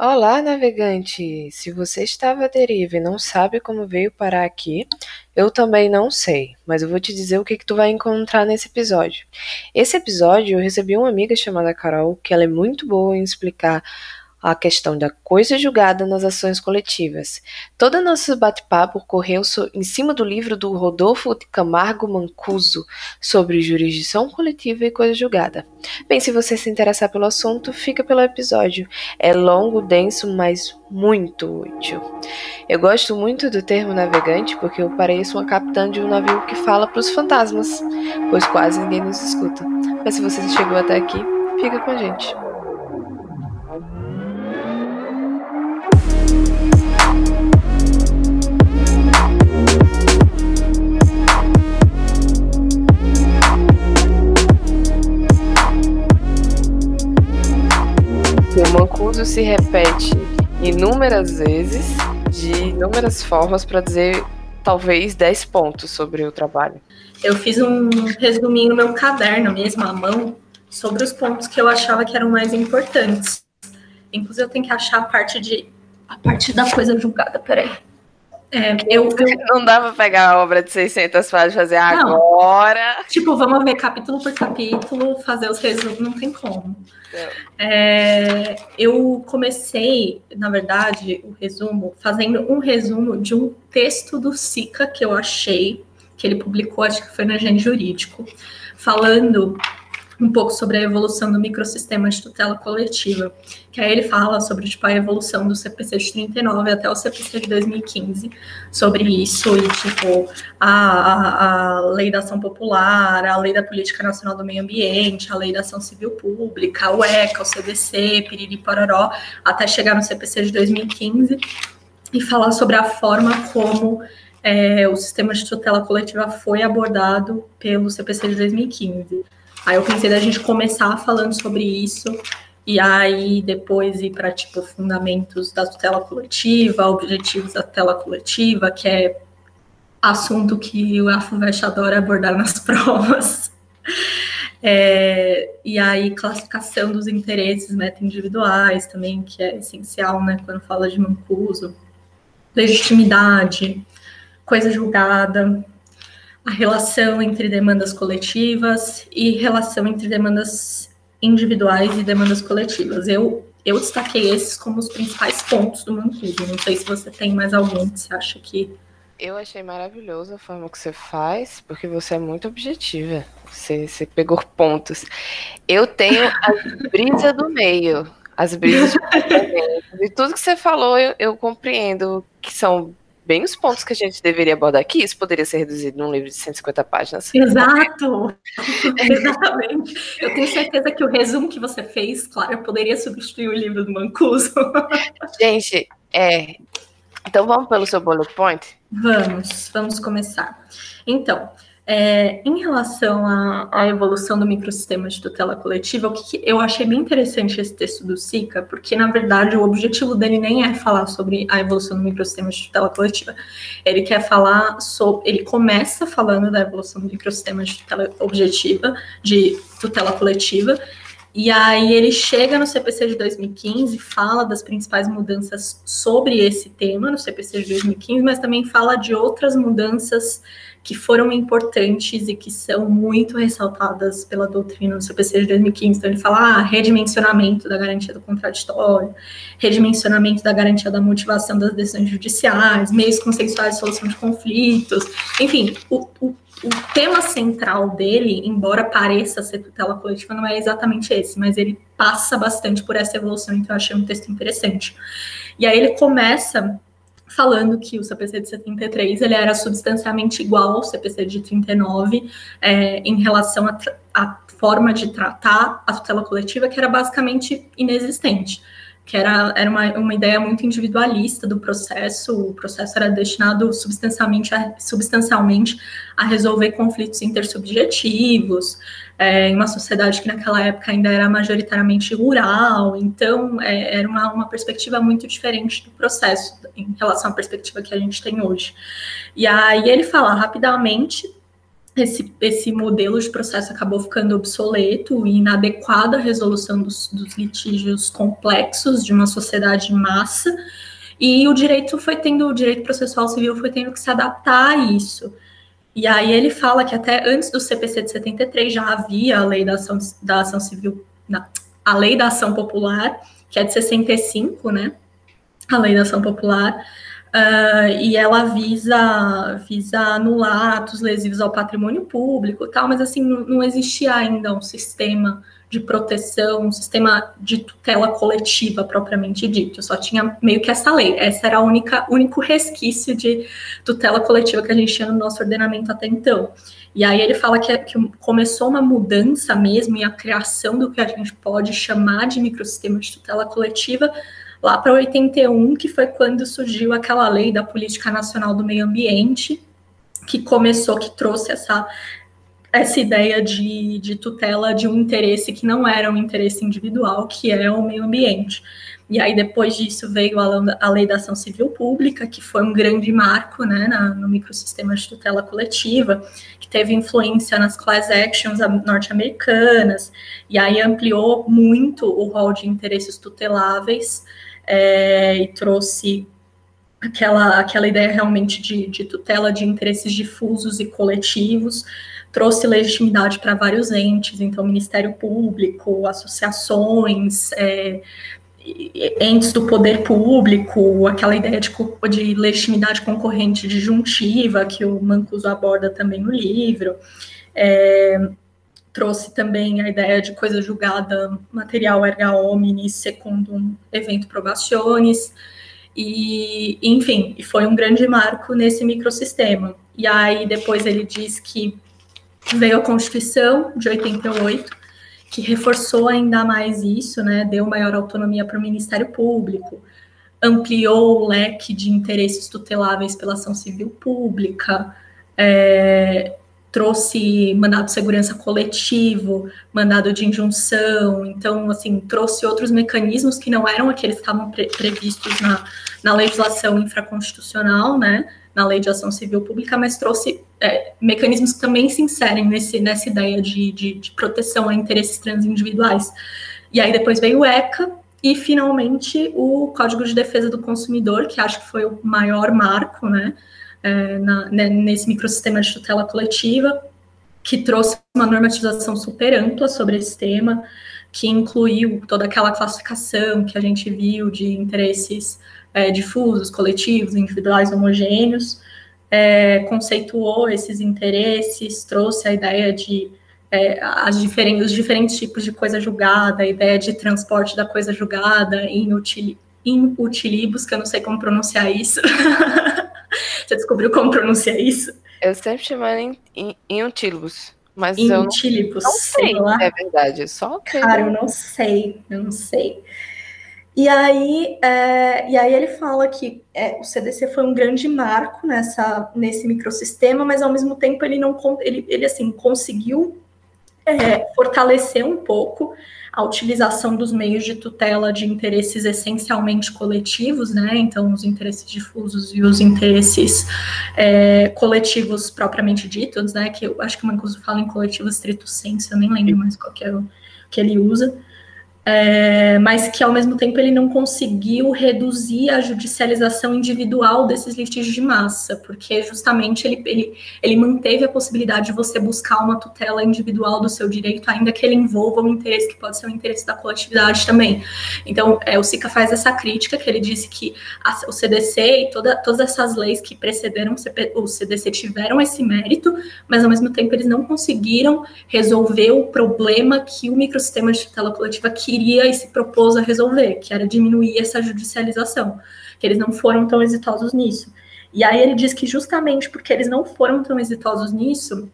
Olá, navegante! Se você estava à deriva e não sabe como veio parar aqui, eu também não sei, mas eu vou te dizer o que, que tu vai encontrar nesse episódio. Esse episódio eu recebi uma amiga chamada Carol, que ela é muito boa em explicar a questão da coisa julgada nas ações coletivas. Todo nosso bate-papo ocorreu em cima do livro do Rodolfo Camargo Mancuso sobre jurisdição coletiva e coisa julgada. Bem, se você se interessar pelo assunto, fica pelo episódio. É longo, denso, mas muito útil. Eu gosto muito do termo navegante porque eu pareço uma capitã de um navio que fala para os fantasmas, pois quase ninguém nos escuta. Mas se você chegou até aqui, fica com a gente. O Mancuso se repete inúmeras vezes, de inúmeras formas, para dizer talvez 10 pontos sobre o trabalho. Eu fiz um resuminho no meu caderno mesmo, à mão, sobre os pontos que eu achava que eram mais importantes. Inclusive, eu tenho que achar a parte de. a parte da coisa julgada, peraí. É, eu, eu, Não dá pra pegar a obra de 600 páginas e fazer não, agora. Tipo, vamos ver capítulo por capítulo, fazer os resumos, não tem como. É, eu comecei, na verdade, o resumo, fazendo um resumo de um texto do Sica que eu achei, que ele publicou, acho que foi na Gen Jurídico, falando um pouco sobre a evolução do microsistema de tutela coletiva, que aí ele fala sobre tipo, a evolução do CPC de 39 até o CPC de 2015, sobre isso, e tipo, a, a, lei da ação popular, a lei da política nacional do meio ambiente, a lei da ação civil pública, o ECA, o CDC, Piriri Pororó, até chegar no CPC de 2015, e falar sobre a forma como é, o sistema de tutela coletiva foi abordado pelo CPC de 2015. Aí eu pensei da gente começar falando sobre isso e aí depois ir para tipo fundamentos da tutela coletiva, objetivos da tutela coletiva, que é assunto que o AFUVEST adora abordar nas provas. É, e aí classificação dos interesses meta-individuais também, que é essencial, né, quando fala de mancuso. Legitimidade, coisa julgada, a relação entre demandas coletivas e relação entre demandas individuais e demandas coletivas. Eu, eu destaquei esses como os principais pontos do Mancuso. Não sei se você tem mais algum que você acha que. Eu achei maravilhoso a forma que você faz, porque você é muito objetiva. Você, você pegou pontos. Eu tenho a brisa do meio. As brisas de tudo que você falou, eu, eu compreendo que são bem os pontos que a gente deveria abordar aqui. Isso poderia ser reduzido num livro de 150 páginas. Exato! Exatamente. Eu tenho certeza que o resumo que você fez, claro, poderia substituir o livro do Mancuso. gente, é. Então vamos pelo seu bullet point? Vamos, vamos começar. Então, é, em relação à, evolução do microsistema de tutela coletiva, o que, que, eu achei bem interessante esse texto do SICA, porque, na verdade, o objetivo dele nem é falar sobre a evolução do microsistema de tutela coletiva. Ele quer falar sobre. Ele começa falando da evolução do microsistema de tutela objetiva, de tutela coletiva, e aí ele chega no CPC de 2015, fala das principais mudanças sobre esse tema no CPC de 2015, mas também fala de outras mudanças que foram importantes e que são muito ressaltadas pela doutrina do CPC de 2015. Então, ele fala ah, redimensionamento da garantia do contraditório, redimensionamento da garantia da motivação das decisões judiciais, meios consensuais de solução de conflitos. Enfim, o, o, o tema central dele, embora pareça ser tutela coletiva, não é exatamente esse, mas ele passa bastante por essa evolução, então eu achei um texto interessante. E aí ele começa falando que o CPC de 73 ele era substancialmente igual ao CPC de 39 é, em relação à forma de tratar a tutela coletiva, que era basicamente inexistente que era, era uma, uma ideia muito individualista do processo, o processo era destinado substancialmente a, substancialmente a resolver conflitos intersubjetivos, é, em uma sociedade que naquela época ainda era majoritariamente rural, então é, era uma, uma perspectiva muito diferente do processo em relação à perspectiva que a gente tem hoje. E aí ele fala rapidamente esse, esse modelo de processo acabou ficando obsoleto e inadequado à resolução dos, dos litígios complexos de uma sociedade em massa, e o direito foi tendo, o direito processual civil foi tendo que se adaptar a isso. E aí ele fala que até antes do CPC de 73 já havia a lei da ação, da ação civil, a lei da ação popular, que é de 65, né? A lei da ação popular, Uh, e ela visa, visa anular atos lesivos ao patrimônio público tal, mas assim, não, existia ainda um sistema de proteção, um sistema de tutela coletiva propriamente dito, só tinha meio que essa lei, essa era a única, único resquício de tutela coletiva que a gente tinha no nosso ordenamento até então. E aí ele fala que, que começou uma mudança mesmo e a criação do que a gente pode chamar de microsistema de tutela coletiva lá para 81, que foi quando surgiu aquela lei da Política Nacional do Meio Ambiente, que começou, que trouxe essa, essa ideia de, de tutela de um interesse que não era um interesse individual, que é o meio ambiente. E aí, depois disso, veio a, Lei da Ação Civil Pública, que foi um grande marco né, na, no microsistema de tutela coletiva, que teve influência nas class actions norte-americanas, e aí ampliou muito o rol de interesses tuteláveis é, e trouxe aquela, aquela ideia realmente de, de tutela de interesses difusos e coletivos, trouxe legitimidade para vários entes, então Ministério Público, associações, é, entes do poder público, aquela ideia de, de legitimidade concorrente disjuntiva que o Mancuso aborda também no livro. É, trouxe também a ideia de coisa julgada material erga omnes secundum evento probationis, e, enfim, foi um grande marco nesse microsistema. E aí depois ele diz que veio a Constituição de 88, que reforçou ainda mais isso, né, deu maior autonomia para o Ministério Público, ampliou o leque de interesses tuteláveis pela ação civil pública, é, trouxe mandado de segurança coletivo, mandado de injunção, então, assim, trouxe outros mecanismos que não eram aqueles que estavam pre previstos na, na legislação infraconstitucional, né, na lei de ação civil pública, mas trouxe é, mecanismos que também se inserem nesse, nessa ideia de, de, de proteção a interesses transindividuais. E aí depois veio o ECA, e finalmente o Código de Defesa do Consumidor, que acho que foi o maior marco, né, é, na, né, nesse microsistema de tutela coletiva, que trouxe uma normatização super ampla sobre esse tema, que incluiu toda aquela classificação que a gente viu de interesses é, difusos, coletivos, individuais, homogêneos, é, conceituou esses interesses, trouxe a ideia de é, as diferentes, os diferentes tipos de coisa julgada, a ideia de transporte da coisa julgada, inutilibus, que eu não sei como pronunciar isso. Você descobriu como pronunciar isso? Eu sempre chamava em, em, em utilibus. Mas Intilibus, eu não, não sei, lá. é verdade. Só Cara, eu não sei, eu não sei. E aí, é, e aí ele fala que é, o CDC foi um grande marco nessa, nesse microsistema, mas ao mesmo tempo ele não ele, ele assim conseguiu é, fortalecer um pouco a utilização dos meios de tutela de interesses essencialmente coletivos, né? Então, os interesses difusos e os interesses é, coletivos propriamente ditos, né? Que eu acho que o Mancuso fala em coletivo estrito senso, eu nem lembro mais qual que é o que ele usa é, mas que ao mesmo tempo ele não conseguiu reduzir a judicialização individual desses litígios de massa, porque justamente ele, ele, ele manteve a possibilidade de você buscar uma tutela individual do seu direito, ainda que ele envolva um interesse que pode ser um interesse da coletividade também. Então, é, o SICA faz essa crítica, que ele disse que a, o CDC e toda, todas essas leis que precederam o, CDC tiveram esse mérito, mas ao mesmo tempo eles não conseguiram resolver o problema que o microsistema de tutela coletiva queria queria e se propôs a resolver, que era diminuir essa judicialização, que eles não foram tão exitosos nisso. E aí ele diz que justamente porque eles não foram tão exitosos nisso,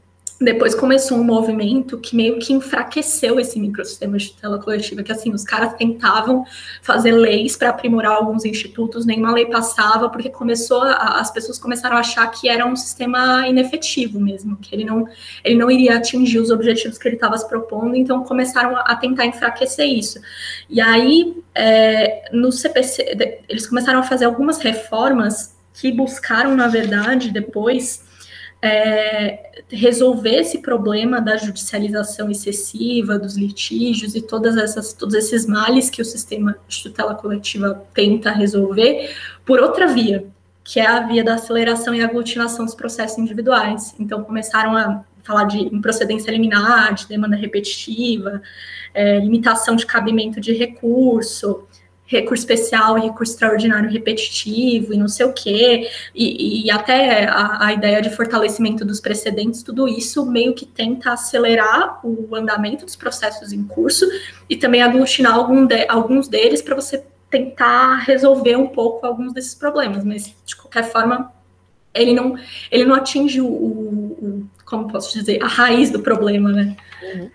depois começou um movimento que meio que enfraqueceu esse microsistema de tutela coletiva, que assim, os caras tentavam fazer leis para aprimorar alguns institutos, nenhuma lei passava, porque começou a, as pessoas começaram a achar que era um sistema inefetivo mesmo, que ele não, ele não iria atingir os objetivos que ele estava se propondo, então começaram a tentar enfraquecer isso. E aí, é, no CPC, eles começaram a fazer algumas reformas que buscaram, na verdade, depois é, resolver esse problema da judicialização excessiva, dos litígios e todas essas, todos esses males que o sistema de tutela coletiva tenta resolver por outra via, que é a via da aceleração e aglutinação dos processos individuais. Então, começaram a falar de improcedência liminar, de demanda repetitiva, é, limitação de cabimento de recurso, recurso especial recurso extraordinário repetitivo e não sei o quê, e, e até a, a, ideia de fortalecimento dos precedentes, tudo isso meio que tenta acelerar o andamento dos processos em curso e também aglutinar algum de, alguns deles para você tentar resolver um pouco alguns desses problemas, mas de qualquer forma ele não ele não atinge o, o, o como posso dizer a raiz do problema, né? Uhum.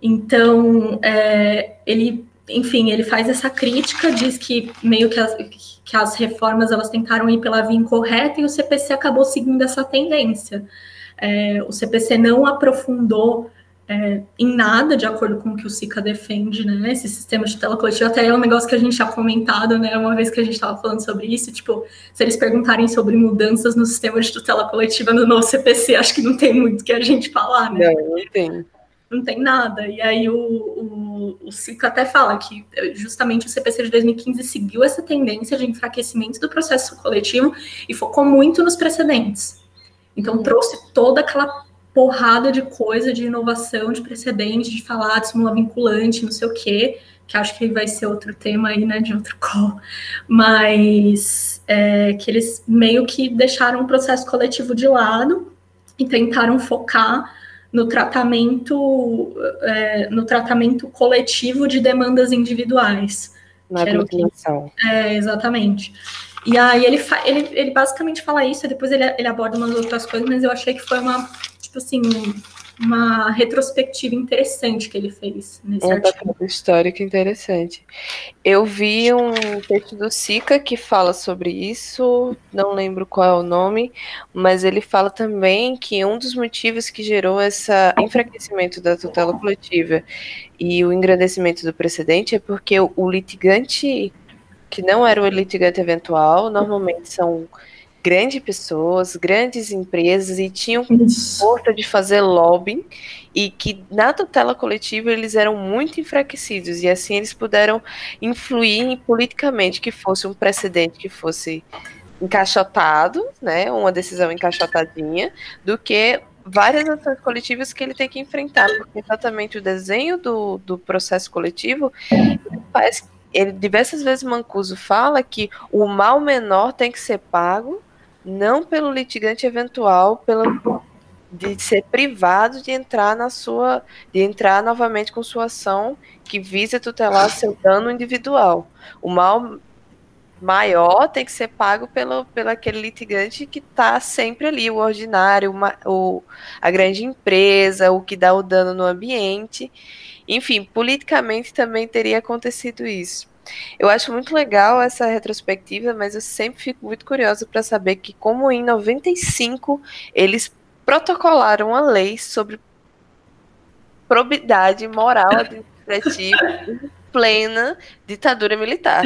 Então é, ele enfim, ele faz essa crítica, diz que meio que as, que as reformas elas tentaram ir pela via incorreta e o CPC acabou seguindo essa tendência. É, o CPC não aprofundou é, em nada de acordo com o que o SICA defende, né? Esse sistema de tutela coletiva até é um negócio que a gente já comentado, né? Uma vez que a gente estava falando sobre isso, tipo, se eles perguntarem sobre mudanças no sistema de tutela coletiva no novo CPC, acho que não tem muito que a gente falar, né? Não, não tem não tem nada. E aí o, o, o Cico até fala que justamente o CPC de 2015 seguiu essa tendência de enfraquecimento do processo coletivo e focou muito nos precedentes. Então uhum. trouxe toda aquela porrada de coisa de inovação, de precedente, de falar de súmula vinculante, não sei o quê, que acho que vai ser outro tema aí, né, de outro call, mas é, que eles meio que deixaram o processo coletivo de lado e tentaram focar no tratamento, é, no tratamento coletivo de demandas individuais. Na aglutinação. É, exatamente. E aí ele, ele, ele basicamente fala isso, e depois ele, ele aborda umas outras coisas, mas eu achei que foi uma, tipo assim, uma retrospectiva interessante que ele fez nesse um artigo. histórico interessante. Eu vi um texto do Sica que fala sobre isso, não lembro qual é o nome, mas ele fala também que um dos motivos que gerou esse enfraquecimento da tutela coletiva e o engrandecimento do precedente é porque o litigante que não era o litigante eventual, normalmente são grandes pessoas, grandes empresas e tinham força de fazer lobbying e que na tutela coletiva eles eram muito enfraquecidos e assim eles puderam influir politicamente que fosse um precedente que fosse encaixotado, né, uma decisão encaixotadinha, do que várias ações coletivas que ele tem que enfrentar, porque exatamente o desenho do, do processo coletivo faz ele diversas vezes Mancuso fala que o mal menor tem que ser pago não pelo litigante eventual, pelo de ser privado de entrar na sua, de entrar novamente com sua ação que visa tutelar seu dano individual. O mal maior tem que ser pago pelo, pelo aquele litigante que está sempre ali, o ordinário, uma, o, a grande empresa, o que dá o dano no ambiente. Enfim, politicamente também teria acontecido isso. Eu acho muito legal essa retrospectiva, mas eu sempre fico muito curiosa para saber que, como em 95 eles protocolaram uma lei sobre probidade moral administrativa em plena ditadura militar.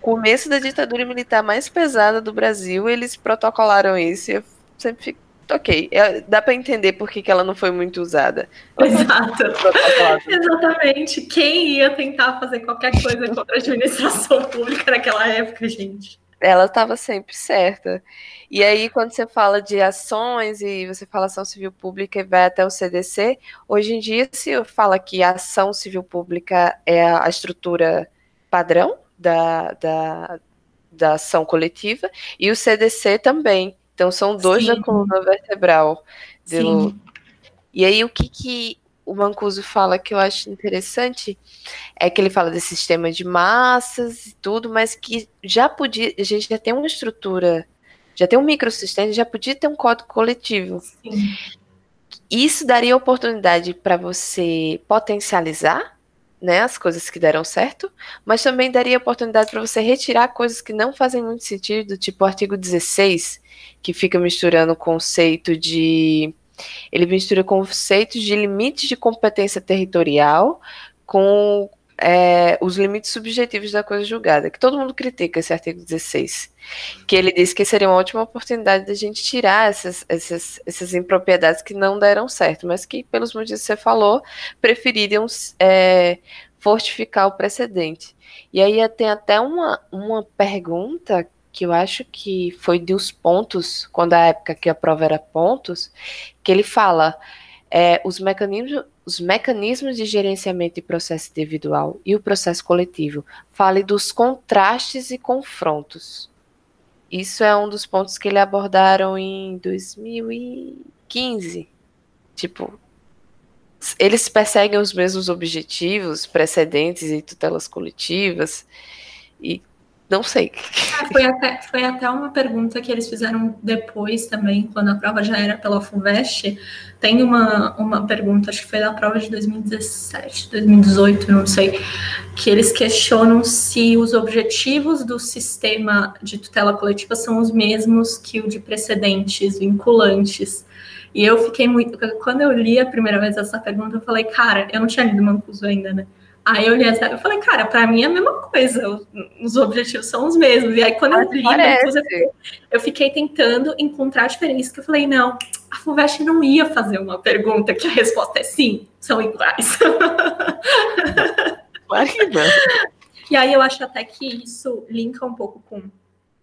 Começo da ditadura militar mais pesada do Brasil, eles protocolaram isso. Eu sempre fico ok, é, dá para entender por que, que ela não foi muito usada. Exato. Exatamente. Quem ia tentar fazer qualquer coisa contra a administração pública naquela época, gente? Ela estava sempre certa. E aí, quando você fala de ações e você fala ação civil pública e vai até o CDC, hoje em dia se fala que a ação civil pública é a estrutura padrão da, da, da ação coletiva e o CDC também. Então são dois Sim. da coluna vertebral. Do... E aí o que, que o Mancuso fala que eu acho interessante é que ele fala desse sistema de massas e tudo, mas que já podia, a gente já tem uma estrutura, já tem um microsistema, já podia ter um código coletivo. Sim. Isso daria oportunidade para você potencializar né, as coisas que deram certo, mas também daria oportunidade para você retirar coisas que não fazem muito sentido, tipo o artigo 16, que fica misturando o conceito de. Ele mistura conceitos de limites de competência territorial com é, os limites subjetivos da coisa julgada, que todo mundo critica esse artigo 16, que ele diz que seria uma ótima oportunidade de a gente tirar essas, essas, essas impropriedades que não deram certo, mas que, pelos motivos que você falou, preferiram é, fortificar o precedente. E aí tem até uma, uma pergunta que eu acho que foi dos pontos, quando a época que a prova era pontos, que ele fala é, os, mecanismos, os mecanismos de gerenciamento de processo individual e o processo coletivo. Fale dos contrastes e confrontos. Isso é um dos pontos que ele abordaram em 2015. Tipo, eles perseguem os mesmos objetivos precedentes e tutelas coletivas e não sei. É, foi, até, foi até uma pergunta que eles fizeram depois também, quando a prova já era pela FUVEST. Tem uma, uma pergunta, acho que foi da prova de 2017, 2018, não sei, que eles questionam se os objetivos do sistema de tutela coletiva são os mesmos que o de precedentes vinculantes. E eu fiquei muito. Quando eu li a primeira vez essa pergunta, eu falei, cara, eu não tinha lido Mancuso ainda, né? Aí eu li essa, eu falei, cara, para mim é a mesma coisa, os objetivos são os mesmos. E aí quando eu li, eu, eu fiquei tentando encontrar a diferença, que eu falei, não, a FUVEST não ia fazer uma pergunta que a resposta é sim, são iguais. Claro que não. E aí eu acho até que isso linka um pouco com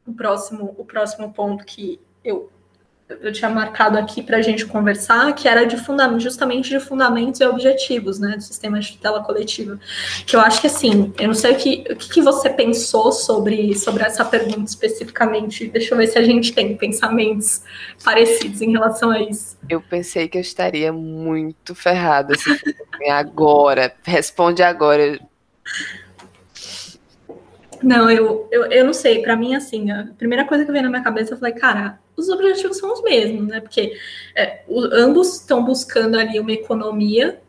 o próximo, o próximo ponto que eu eu tinha marcado aqui para a gente conversar, que era de fundamento, justamente de fundamentos e objetivos, né, do sistema de tutela coletiva. Que eu acho que assim, eu não sei o que, o que você pensou sobre, sobre essa pergunta especificamente. Deixa eu ver se a gente tem pensamentos parecidos em relação a isso. Eu pensei que eu estaria muito ferrada se agora. Responde agora. Não, eu, eu, eu não sei. Para mim, assim, a primeira coisa que veio na minha cabeça, eu falei, cara, os objetivos são os mesmos, né? Porque é, o, ambos estão buscando ali uma economia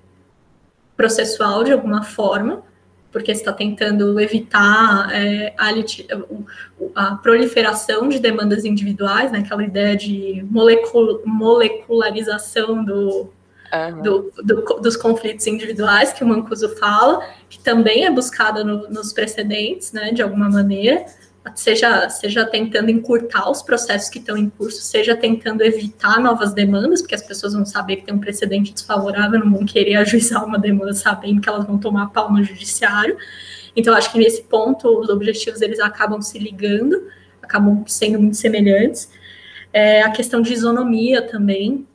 processual de alguma forma, porque está tentando evitar é, a, a, proliferação de demandas individuais, né? Aquela ideia de molecul, molecularização do, Uhum. Do, do, dos conflitos individuais que o Mancuso fala, que também é buscada no, nos precedentes, né, de alguma maneira, seja, seja tentando encurtar os processos que estão em curso, seja tentando evitar novas demandas, porque as pessoas vão saber que tem um precedente desfavorável, não vão querer ajuizar uma demanda sabendo que elas vão tomar pau no judiciário. Então, acho que nesse ponto, os objetivos eles acabam se ligando, acabam sendo muito semelhantes. É, a questão de isonomia também,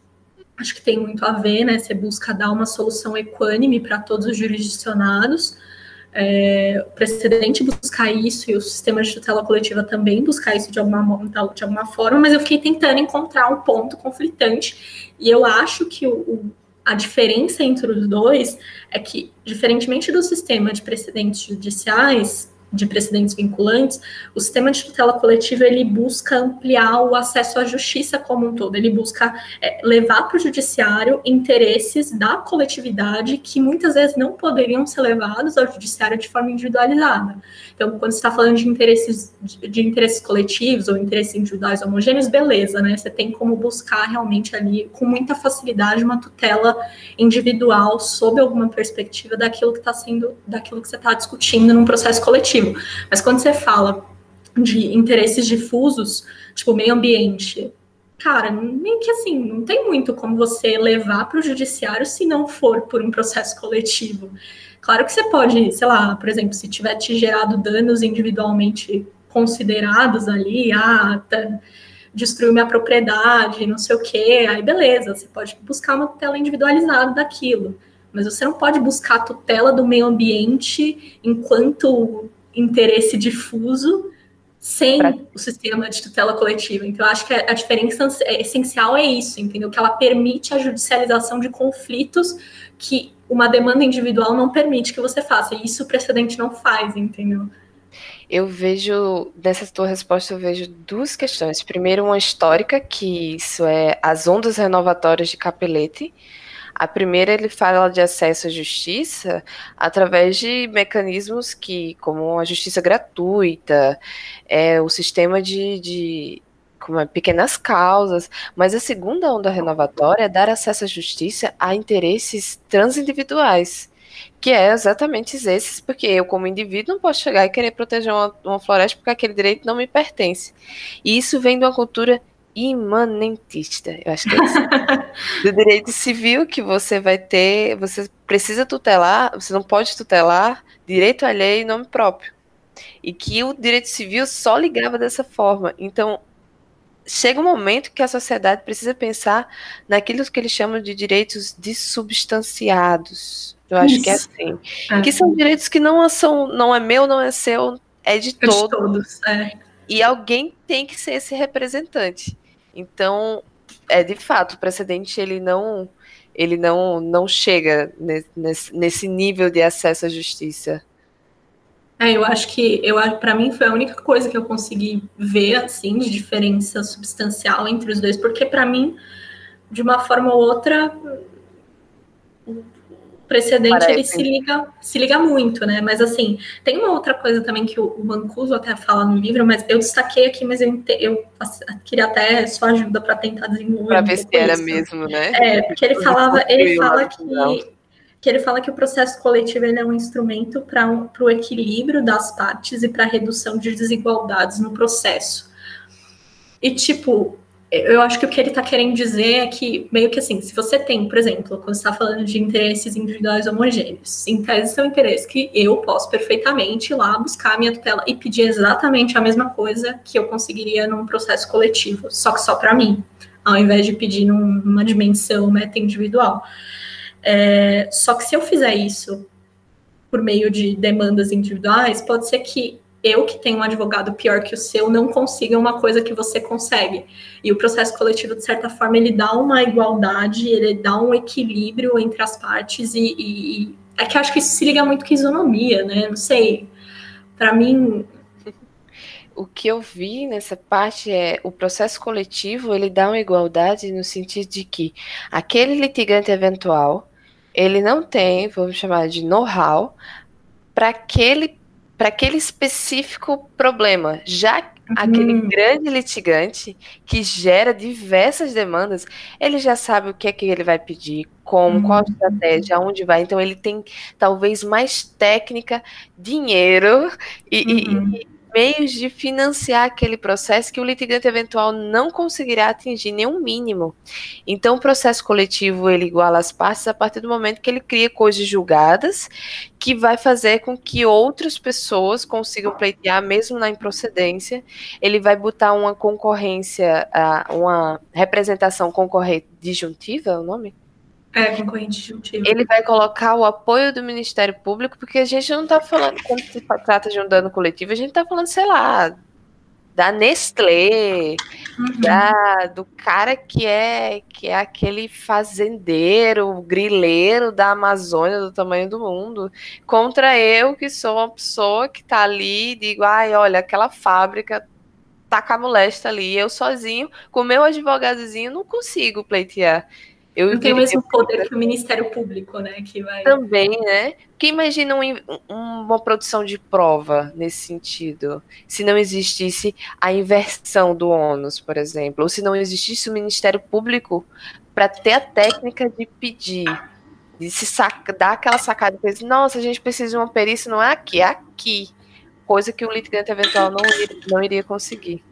acho que tem muito a ver, né? Você busca dar uma solução equânime para todos os jurisdicionados, é, o precedente buscar isso e o sistema de tutela coletiva também buscar isso de alguma, de alguma forma, mas eu fiquei tentando encontrar um ponto conflitante e eu acho que o, o, a diferença entre os dois é que, diferentemente do sistema de precedentes judiciais, de precedentes vinculantes, o sistema de tutela coletiva ele busca ampliar o acesso à justiça como um todo, ele busca é, levar para o judiciário interesses da coletividade que muitas vezes não poderiam ser levados ao judiciário de forma individualizada. Então, quando você está falando de interesses de, de, interesses coletivos ou interesses individuais homogêneos, beleza, né? Você tem como buscar realmente ali com muita facilidade uma tutela individual sob alguma perspectiva daquilo que está sendo, daquilo que você está discutindo num processo coletivo. Mas quando você fala de interesses difusos, tipo meio ambiente, cara, nem que assim, não tem muito como você levar para o judiciário se não for por um processo coletivo. Claro que você pode, sei lá, por exemplo, se tiver te gerado danos individualmente considerados ali, ah, tá, destruiu minha propriedade, não sei o quê, aí beleza, você pode buscar uma tutela individualizada daquilo. Mas você não pode buscar a tutela do meio ambiente enquanto interesse difuso sem pra... o sistema de tutela coletiva. Então, eu acho que a diferença essencial é isso, entendeu? Que ela permite a judicialização de conflitos que uma demanda individual não permite que você faça. E isso o precedente não faz, entendeu? Eu vejo, nessa tua resposta, eu vejo duas questões. Primeiro, uma histórica, que isso é as ondas renovatórias de Capelete. A primeira, ele fala de acesso à justiça através de mecanismos que, como a justiça gratuita, é, o sistema de, de como é, pequenas causas, mas a segunda onda renovatória é dar acesso à justiça a interesses transindividuais. que é exatamente esses, porque eu, como indivíduo, não posso chegar e querer proteger uma, uma floresta porque aquele direito não me pertence. E isso vem de uma cultura imanentista, eu acho que é isso. do direito civil que você vai ter, você precisa tutelar, você não pode tutelar direito alheio e nome próprio. E que o direito civil só ligava dessa forma. Então, chega um momento que a sociedade precisa pensar naquilo que eles chamam de direitos dissubstanciados. Eu acho Isso. que é assim. É. Que são direitos que não são, não é meu, não é seu, é de, é todos. de todos. É. E alguém tem que ser esse representante. Então, é de fato, o precedente ele não ele não não chega nesse, nesse nível de acesso à justiça. É, eu acho que eu para mim foi a única coisa que eu consegui ver assim de diferença substancial entre os dois, porque para mim de uma forma ou outra precedente Parece. ele se liga, se liga muito, né? Mas assim, tem uma outra coisa também que o, Mancuso até fala no livro, mas eu destaquei aqui, mas eu, eu queria até sua ajuda para tentar desenvolver. Para ver se era mesmo, né? É, porque ele falava, ele fala que que ele fala que o processo coletivo é um instrumento para o equilíbrio das partes e para a redução de desigualdades no processo. E, tipo, eu acho que o que ele está querendo dizer é que, meio que assim, se você tem, por exemplo, quando está falando de interesses individuais homogêneos, em tese são interesses que eu posso perfeitamente ir lá buscar a minha tutela e pedir exatamente a mesma coisa que eu conseguiria num processo coletivo, só que só para mim, ao invés de pedir numa dimensão meta individual. É, só que se eu fizer isso por meio de demandas individuais, pode ser que eu que tenho um advogado pior que o seu não consiga uma coisa que você consegue. E o processo coletivo, de certa forma, ele dá uma igualdade, ele dá um equilíbrio entre as partes e, e é que eu acho que isso se liga muito com isonomia, né? Não sei. Para mim, o que eu vi nessa parte é o processo coletivo ele dá uma igualdade no sentido de que aquele litigante eventual ele não tem, vamos chamar de know-how para aquele para aquele específico problema, já uhum. aquele grande litigante que gera diversas demandas, ele já sabe o que é que ele vai pedir, como, uhum. qual a estratégia, aonde vai. Então ele tem talvez mais técnica, dinheiro e, uhum. e, meios de financiar aquele processo que o litigante eventual não conseguirá atingir nenhum mínimo. Então, o processo coletivo ele iguala as partes a partir do momento que ele cria coisas julgadas, que vai fazer com que outras pessoas consigam pleitear, mesmo na improcedência. Ele vai botar uma concorrência, uma representação concorrente disjuntiva, é o nome? É, concorrente juntivo. Ele vai colocar o apoio do Ministério Público, porque a gente não está falando, quando se trata de um dano coletivo, a gente está falando, sei lá, da Nestlé, uhum. da, do cara que é que é aquele fazendeiro, grileiro da Amazônia, do tamanho do mundo, contra eu, que sou uma pessoa que está ali e digo, ai, olha, aquela fábrica tá molesta ali, eu sozinho, com meu advogadozinho, não consigo pleitear. Eu não tem o mesmo poder que o Ministério Público, né? Que vai... Também, né? Porque imagina um, uma produção de prova nesse sentido. Se não existisse a inversão do ônus, por exemplo, ou se não existisse o Ministério Público para ter a técnica de pedir, de se saca, dar aquela sacada e dizer, nossa, a gente precisa de uma perícia, não é aqui, é aqui. Coisa que o litigante eventual não, não iria conseguir.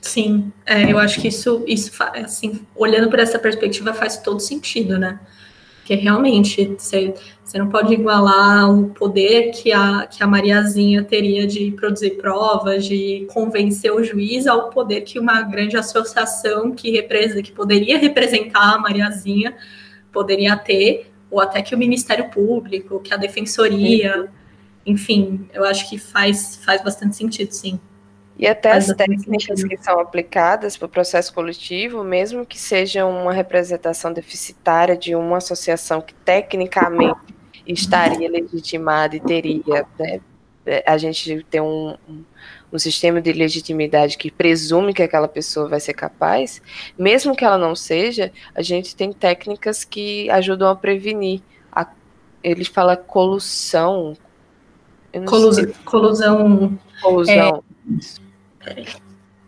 Sim, é, eu acho que isso, isso assim, olhando por essa perspectiva faz todo sentido, né? Porque realmente você, você não pode igualar o poder que a, que a Mariazinha teria de produzir provas, de convencer o juiz, ao poder que uma grande associação que, representa, que poderia representar a Mariazinha poderia ter, ou até que o Ministério Público, que a Defensoria, enfim, eu acho que faz, faz bastante sentido, sim. E até as técnicas que são aplicadas para o processo coletivo, mesmo que seja uma representação deficitária de uma associação que tecnicamente estaria legitimada e teria, né, a gente tem um, um, sistema de legitimidade que presume que aquela pessoa vai ser capaz, mesmo que ela não seja, a gente tem técnicas que ajudam a prevenir. A, ele fala colução. Colusão. Colusão. Colusão. É,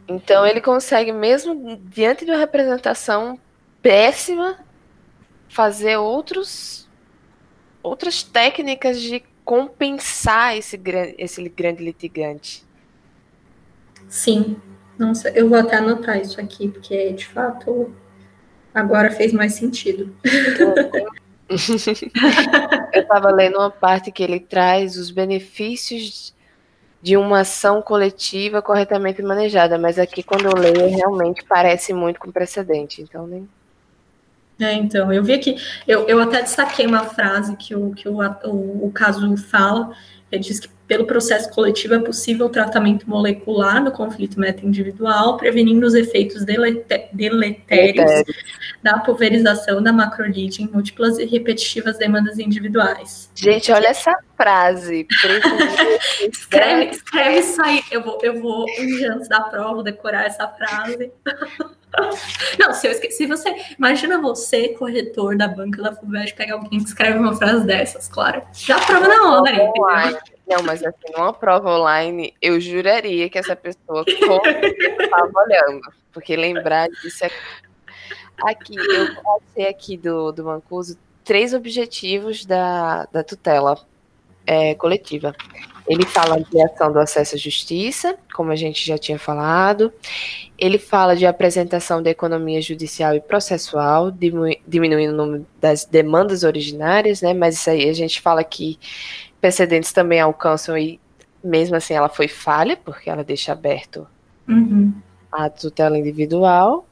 então ele consegue, mesmo diante de uma representação péssima, fazer outros outras técnicas de compensar esse, esse grande litigante. Sim. Nossa, eu vou até anotar isso aqui, porque de fato agora fez mais sentido. eu estava lendo uma parte que ele traz os benefícios de uma ação coletiva corretamente manejada, mas aqui quando eu leio realmente parece muito com precedente, então nem. É, então, eu vi aqui, eu, eu até destaquei uma frase que o, que o, o, o caso fala, ele diz que pelo processo coletivo é possível o tratamento molecular do conflito meta-individual, prevenindo os efeitos deletérios da pulverização da macrolide em múltiplas e repetitivas demandas individuais. Gente, olha essa frase. escreve, escreve isso aí. Eu vou, eu vou um antes da prova decorar essa frase. Não, se eu esqueci, você. Imagina você, corretor da banca da FUVEST, pegar alguém que escreve uma frase dessas, claro. Já prova na hora, entendeu? Não, mas assim, numa prova online, eu juraria que essa pessoa estava olhando. Porque lembrar disso é. Aqui, eu passei aqui do, do Mancuso três objetivos da, da tutela é, coletiva. Ele fala de ampliação do acesso à justiça, como a gente já tinha falado. Ele fala de apresentação da economia judicial e processual, diminuindo o número das demandas originárias, né? Mas isso aí a gente fala que precedentes também alcançam e mesmo assim ela foi falha, porque ela deixa aberto uhum. a tutela individual.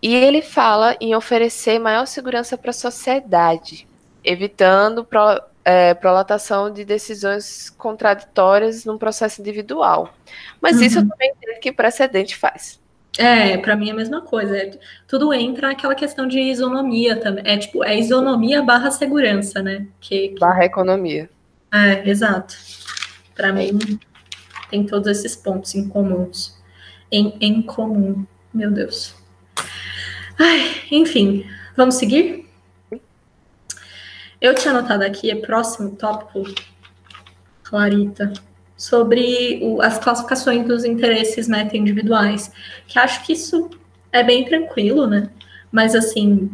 E ele fala em oferecer maior segurança para a sociedade, evitando pro, é, prolatação de decisões contraditórias num processo individual. Mas uhum. isso eu também entendo que precedente faz. É, para mim é a mesma coisa. É, tudo entra naquela questão de isonomia também. É tipo, é isonomia barra segurança, né? Que, que... Barra economia. É, exato. Para mim, tem todos esses pontos em comuns. Em, em comum, meu Deus. Ai, enfim, vamos seguir? Eu tinha anotado aqui, é próximo tópico, Clarita, sobre o, as classificações dos interesses meta-individuais, que acho que isso é bem tranquilo, né? Mas, assim,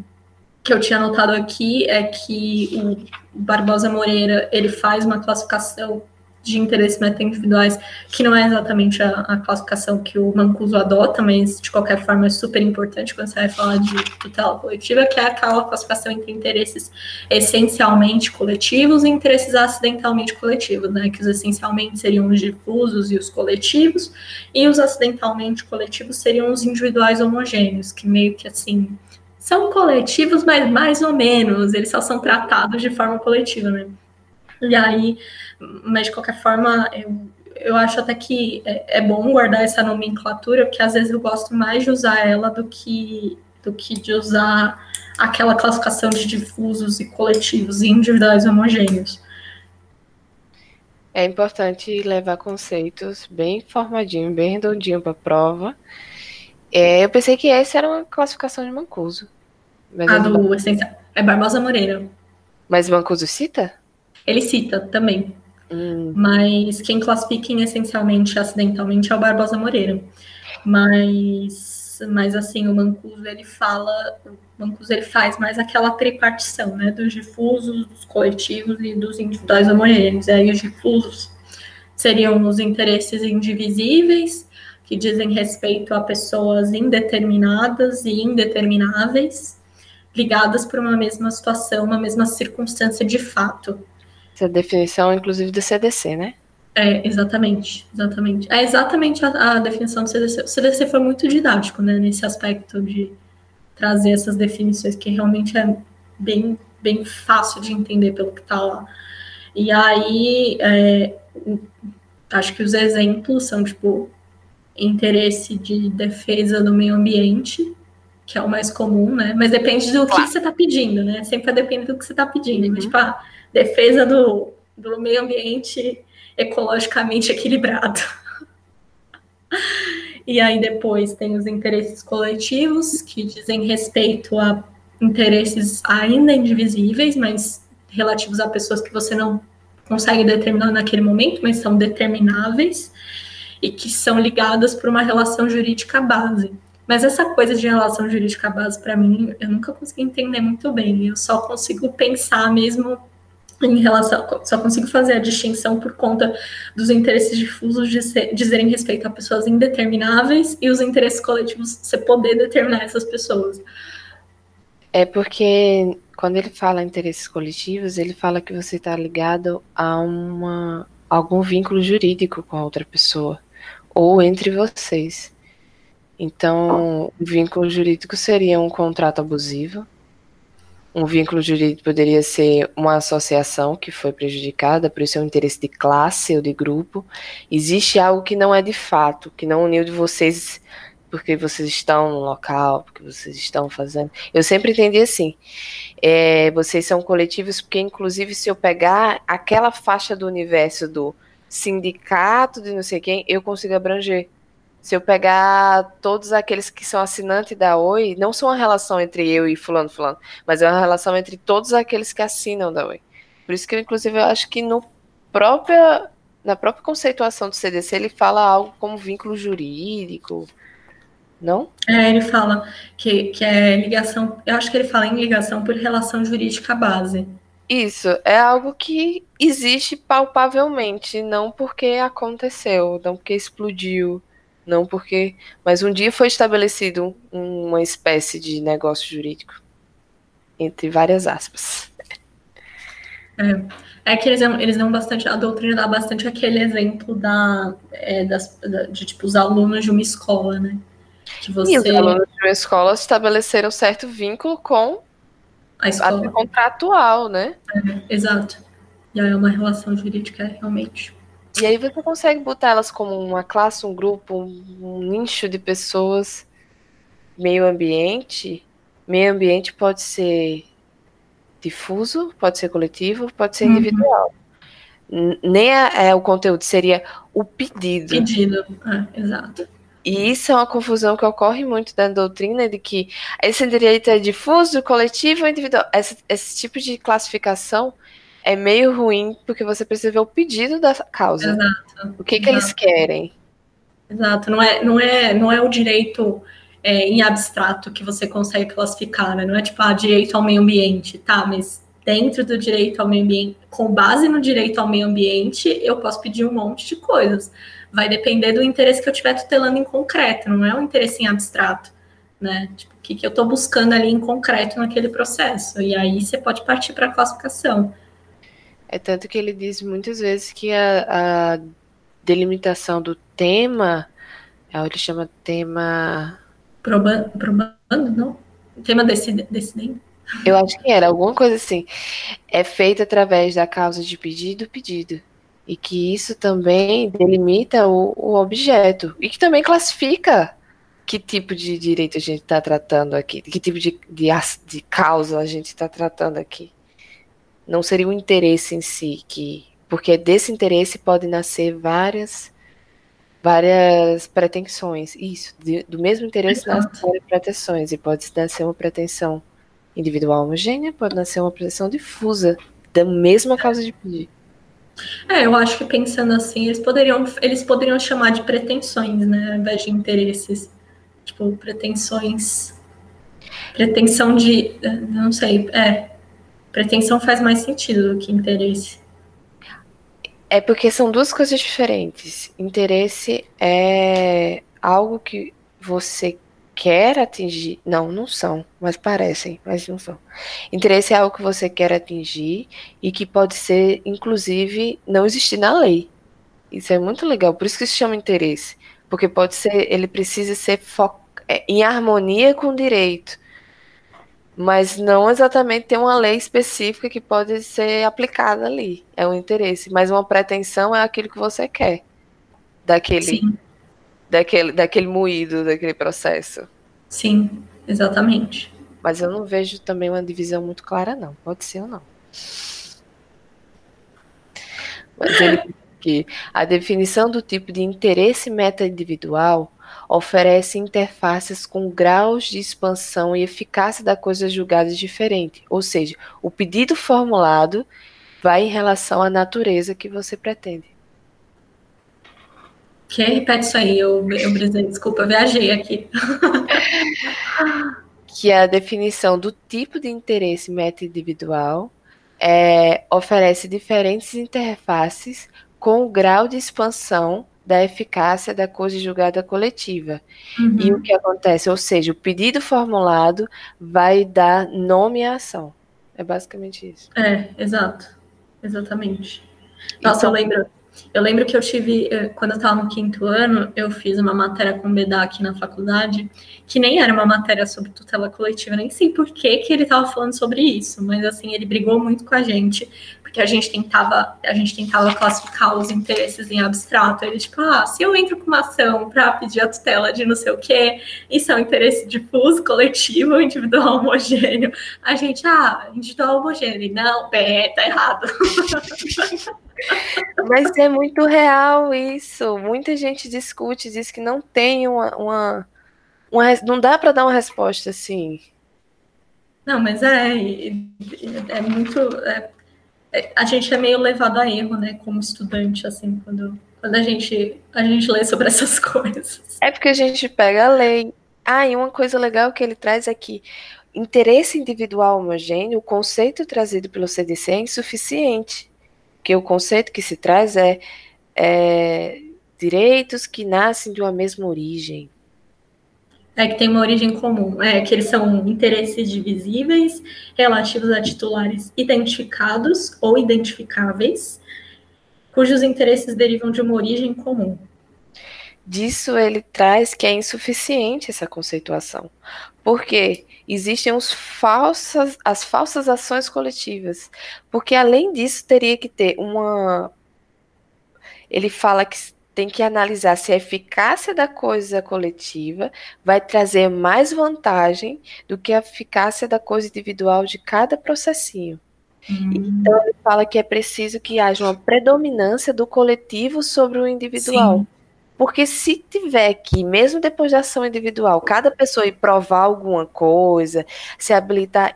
que eu tinha anotado aqui é que o Barbosa Moreira, ele faz uma classificação de interesses meta-individuais, que não é exatamente a, a, classificação que o Mancuso adota, mas de qualquer forma é super importante quando você vai falar de tutela coletiva, que é aquela classificação entre interesses essencialmente coletivos e interesses acidentalmente coletivos, né? Que os essencialmente seriam os difusos e os coletivos, e os acidentalmente coletivos seriam os individuais homogêneos, que meio que assim são coletivos, mas mais ou menos, eles só são tratados de forma coletiva, né? E aí, mas de qualquer forma, eu, eu acho até que é, é bom guardar essa nomenclatura, porque às vezes eu gosto mais de usar ela do que, do que de usar aquela classificação de difusos e coletivos e individuais homogêneos. É importante levar conceitos bem formadinho, bem redondinho para a prova. É, eu pensei que essa era uma classificação de Mancuso. Mas a é do essencial. É Barbosa Moreira. Mas Mancuso cita? Ele cita também. Hum. Mas quem classifica em essencialmente acidentalmente é o Barbosa Moreira. Mas, mas assim, o Mancuso ele fala, o Mancuso ele faz mais aquela tripartição, né, dos difusos, dos coletivos e dos individuais homogêneos. E aí os difusos seriam os interesses indivisíveis, que dizem respeito a pessoas indeterminadas e indetermináveis, ligadas por uma mesma situação, uma mesma circunstância de fato. Essa definição, inclusive, do CDC, né? É, exatamente, exatamente. É exatamente a, a, definição do CDC. O CDC foi muito didático, né, nesse aspecto de trazer essas definições, que realmente é bem, bem fácil de entender pelo que está lá. E aí, é, acho que os exemplos são, tipo, interesse de defesa do meio ambiente, que é o mais comum, né? Mas depende do que você está pedindo, né? Sempre depende do que você está pedindo. Uhum. Tipo, ah, defesa do, do meio ambiente ecologicamente equilibrado. E aí depois tem os interesses coletivos, que dizem respeito a interesses ainda indivisíveis, mas relativos a pessoas que você não consegue determinar naquele momento, mas são determináveis e que são ligadas por uma relação jurídica base. Mas essa coisa de relação jurídica base, para mim, eu nunca consegui entender muito bem. Eu só consigo pensar mesmo em relação, só consigo fazer a distinção por conta dos interesses difusos de ser, dizerem respeito a pessoas indetermináveis e os interesses coletivos você poder determinar essas pessoas. É porque quando ele fala interesses coletivos, ele fala que você está ligado a uma algum vínculo jurídico com a outra pessoa ou entre vocês. Então, o vínculo jurídico seria um contrato abusivo, um vínculo jurídico poderia ser uma associação que foi prejudicada, por isso é interesse de classe ou de grupo. Existe algo que não é de fato, que não uniu de vocês porque vocês estão no local, porque vocês estão fazendo. Eu sempre entendi assim. É, vocês são coletivos porque, inclusive, se eu pegar aquela faixa do universo do sindicato de não sei quem, eu consigo abranger. Se eu pegar todos aqueles que são assinantes da Oi, não são uma relação entre eu e fulano, fulano, mas é uma relação entre todos aqueles que assinam da Oi. Por isso que, eu, inclusive, eu acho que no própria, na própria conceituação do CDC, ele fala algo como vínculo jurídico, não? É, ele fala que, que é ligação, eu acho que ele fala em ligação por relação jurídica base. Isso, é algo que existe palpavelmente, não porque aconteceu, não porque explodiu, não porque. Mas um dia foi estabelecido uma espécie de negócio jurídico. Entre várias aspas. É, é que eles, eles dão bastante. A doutrina dá bastante aquele exemplo da, é, das, de tipo os alunos de uma escola, né? Que você... E os alunos de uma escola estabeleceram certo vínculo com a escola. contratual, né? É, exato. E aí é uma relação jurídica realmente. E aí você consegue botar elas como uma classe, um grupo, um, nicho de pessoas, meio ambiente. Meio ambiente pode ser difuso, pode ser coletivo, pode ser uhum. individual. Nem é, o conteúdo, seria o pedido. Pedido, é, exato. E isso é uma confusão que ocorre muito da doutrina de que esse direito é difuso, coletivo ou individual. Esse, esse tipo de classificação é meio ruim porque você precisa ver o pedido da causa. Exato. O que, que eles querem. Exato. Não é, não é, não é o direito é, em abstrato que você consegue classificar, né? Não é tipo, ah, direito ao meio ambiente, tá? Mas dentro do direito ao meio ambiente, com base no direito ao meio ambiente, eu posso pedir um monte de coisas. Vai depender do interesse que eu estiver tutelando em concreto, não é um interesse em abstrato, né? Tipo, o que, que eu estou buscando ali em concreto naquele processo. E aí você pode partir para a classificação. É tanto que ele diz muitas vezes que a, a delimitação do tema, é ele chama tema. Probando, probando não? Tema decidente? Eu acho que era, alguma coisa assim. É feita através da causa de pedido, pedido. E que isso também delimita o, o objeto. E que também classifica que tipo de direito a gente está tratando aqui, que tipo de, de, de causa a gente está tratando aqui não seria o interesse em si que porque desse interesse pode nascer várias várias pretensões isso de, do mesmo interesse nascem várias pretensões e pode nascer uma pretensão individual homogênea pode nascer uma pretensão difusa da mesma causa de pedir é, eu acho que pensando assim, eles poderiam, eles poderiam chamar de pretensões, né, ao invés de interesses. Tipo, pretensões. Pretensão de. Não sei, é. Pretensão faz mais sentido do que interesse. É porque são duas coisas diferentes. Interesse é algo que você quer atingir. Não, não são, mas parecem, mas não são. Interesse é algo que você quer atingir e que pode ser, inclusive, não existir na lei. Isso é muito legal, por isso que se chama interesse. Porque pode ser, ele precisa ser é, em harmonia com o direito mas não exatamente tem uma lei específica que pode ser aplicada ali. É um interesse, mas uma pretensão é aquilo que você quer daquele, Sim. daquele, daquele moído, daquele processo. Sim, exatamente. Mas eu não vejo também uma divisão muito clara, não. Pode ser ou não. Mas ele que a definição do tipo de interesse meta-individual oferece interfaces com graus de expansão e eficácia da coisa julgada diferente. Ou seja, o pedido formulado vai em relação à natureza que você pretende. Que repete isso aí, eu, eu desculpa, eu viajei aqui. que a definição do tipo de interesse meta individual é, oferece diferentes interfaces com o grau de expansão da eficácia da coisa julgada coletiva. Uhum. E o que acontece? Ou seja, o pedido formulado vai dar nome à ação. É basicamente isso. É, exato. Exatamente. Nossa, então, eu lembro. Eu lembro que eu tive, eh, quando eu estava no quinto ano, eu fiz uma matéria com o BEDA aqui na faculdade, que nem era uma matéria sobre tutela coletiva, nem sei por que, que ele estava falando sobre isso, mas assim, ele brigou muito com a gente, que a gente tentava, a gente tentava classificar os interesses em abstrato. Ele, tipo, ah, se eu entro com uma ação para pedir a tutela de não sei o quê, isso é um interesse difuso, coletivo individual homogêneo? A gente, ah, individual homogêneo. Não, é, tá errado. Mas é muito real isso. Muita gente discute, diz que não tem uma. uma, uma não dá para dar uma resposta assim. Não, mas é, é muito. É, a gente é meio levado a erro, né, como estudante, assim, quando, quando a, gente, a gente lê sobre essas coisas. É porque a gente pega a lei. Ah, e uma coisa legal que ele traz é que interesse individual homogêneo, o conceito trazido pelo CDC é insuficiente. Porque o conceito que se traz é, é direitos que nascem de uma mesma origem. É que tem uma origem comum, é que eles são interesses divisíveis relativos a titulares identificados ou identificáveis, cujos interesses derivam de uma origem comum. Disso ele traz que é insuficiente essa conceituação, porque existem os falsas, as falsas ações coletivas, porque além disso teria que ter uma ele fala que tem que analisar se a eficácia da coisa coletiva vai trazer mais vantagem do que a eficácia da coisa individual de cada processinho. Então, ele fala que é preciso que haja uma predominância do coletivo sobre o individual. Sim. Porque se tiver que, mesmo depois da ação individual, cada pessoa ir provar alguma coisa, se habilitar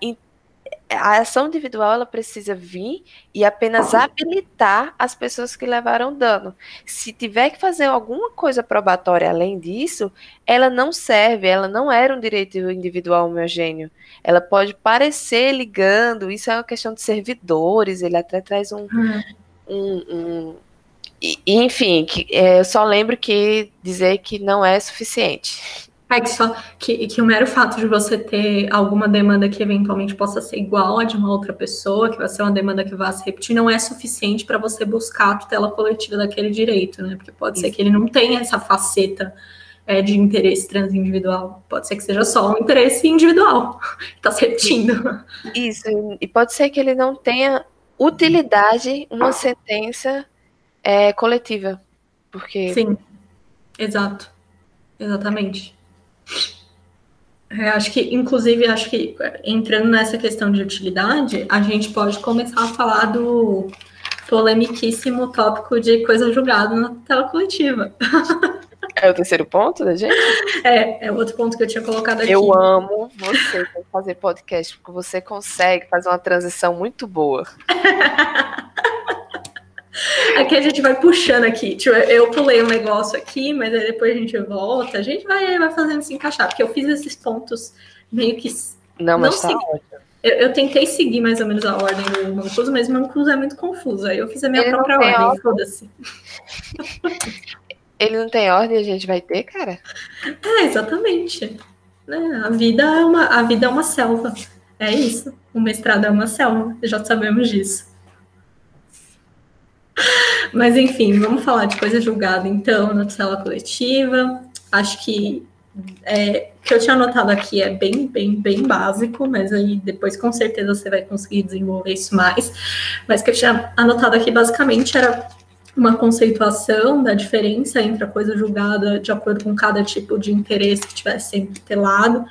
a ação individual ela precisa vir e apenas habilitar as pessoas que levaram dano. Se tiver que fazer alguma coisa probatória além disso, ela não serve, ela não era um direito individual homogêneo. Ela pode parecer ligando, isso é uma questão de servidores, ele até traz um. Hum. um, um enfim, que, é, eu só lembro que dizer que não é suficiente. É que só que, que o mero fato de você ter alguma demanda que eventualmente possa ser igual a de uma outra pessoa, que vai ser uma demanda que vá se repetir, não é suficiente para você buscar a tutela coletiva daquele direito, né? Porque pode Isso. ser que ele não tenha essa faceta é, de interesse transindividual. Pode ser que seja só um interesse individual que está se repetindo. Isso, e pode ser que ele não tenha utilidade uma sentença é, coletiva. Porque. Sim, exato. Exatamente. É, acho que, inclusive, acho que entrando nessa questão de utilidade, a gente pode começar a falar do polemiquíssimo tópico de coisa julgada na tela coletiva. É o terceiro ponto da gente? É, é outro ponto que eu tinha colocado aqui. Eu amo você fazer podcast, porque você consegue fazer uma transição muito boa. Aqui a gente vai puxando aqui. Tipo, eu pulei um negócio aqui, mas aí depois a gente volta. A gente vai, vai fazendo se encaixar, porque eu fiz esses pontos meio que. Não, mas não tá eu, eu, tentei seguir mais ou menos a ordem do Mancuso, mas Mancuso é muito confuso. Aí eu fiz a minha Ele própria ordem, foda-se. Ele não tem ordem, a gente vai ter, cara? É, exatamente. É, a, vida é uma, a vida é uma selva. É isso. O mestrado é uma selva. Já sabemos disso. Mas enfim, vamos falar de coisa julgada então na tutela coletiva. Acho que é, que eu tinha anotado aqui é bem, bem, bem básico, mas aí depois com certeza você vai conseguir desenvolver isso mais. Mas que eu tinha anotado aqui basicamente era uma conceituação da diferença entre a coisa julgada de acordo com cada tipo de interesse que tivesse sempre telado.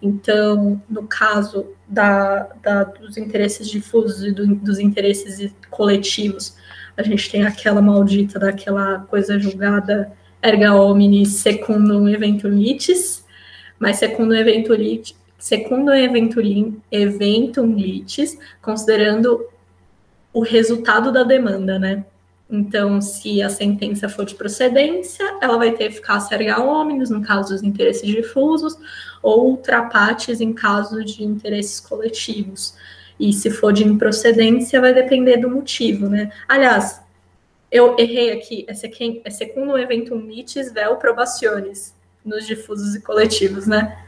Então, no caso da, da, dos interesses difusos e do, dos interesses coletivos, a gente tem aquela maldita daquela coisa julgada erga omnes secundum eventum litis, mas secundum eventum litis, secundum eventum, eventum litis, considerando o resultado da demanda, né? Então, se a sentença for de procedência, ela vai ter eficácia erga omnes, no caso dos interesses difusos, ou ultrapates em caso de interesses coletivos. E se for de improcedência, vai depender do motivo, né? Aliás, eu errei aqui, é, é segundo evento mitis vel probaciones nos difusos e coletivos, né?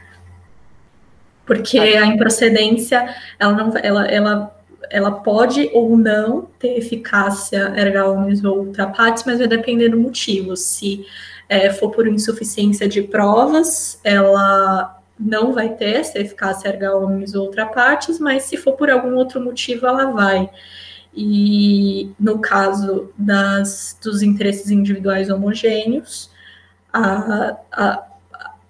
Porque a improcedência, ela não, ela, ela, ela pode ou não ter eficácia erga omnes ou ultra partes, mas vai depender do motivo. Se é, for por insuficiência de provas, ela não vai ter essa eficácia erga omnes ou ultra partes, mas se for por algum outro motivo, ela vai. E no caso das, dos interesses individuais homogêneos, a, a,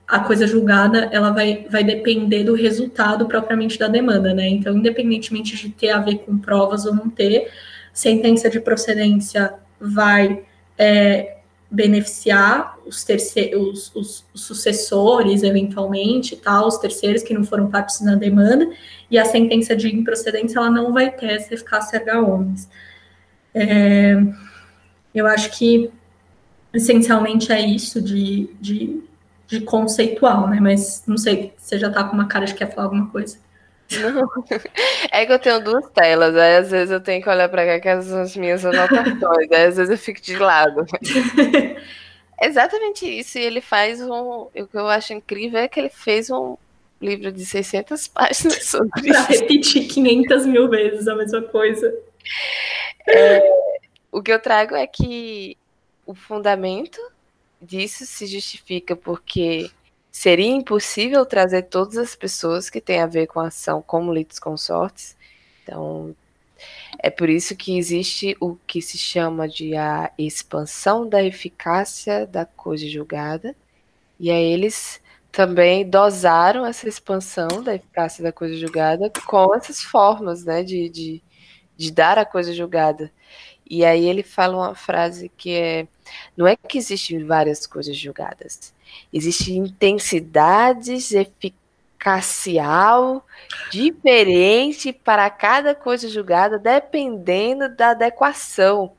a coisa julgada ela vai, vai depender do resultado propriamente da demanda, né? Então, independentemente de ter a ver com provas ou não ter, sentença de procedência vai é, beneficiar os, terceiros, os, os, sucessores, eventualmente, tal, os terceiros que não foram partes na demanda, e a sentença de improcedência ela não vai ter essa eficácia erga omnes. É, eu acho que essencialmente é isso de, de, de, conceitual, né? Mas não sei, você já tá com uma cara de quer falar alguma coisa. Não. É que eu tenho duas telas, aí às vezes eu tenho que olhar para cá que são as minhas anotações, aí às vezes eu fico de lado. Exatamente isso, e ele faz um. O que eu acho incrível é que ele fez um livro de 600 páginas sobre pra isso. repetir 500 mil vezes a mesma coisa. É, o que eu trago é que o fundamento disso se justifica porque seria impossível trazer todas as pessoas que têm a ver com a ação como litisconsortes. Então, é por isso que existe o que se chama de a expansão da eficácia da coisa julgada. E aí eles também dosaram essa expansão da eficácia da coisa julgada com essas formas né, de, de, de dar a coisa julgada. E aí ele fala uma frase que é: não é que existem várias coisas julgadas, Existe intensidades eficacial diferente para cada coisa julgada, dependendo da adequação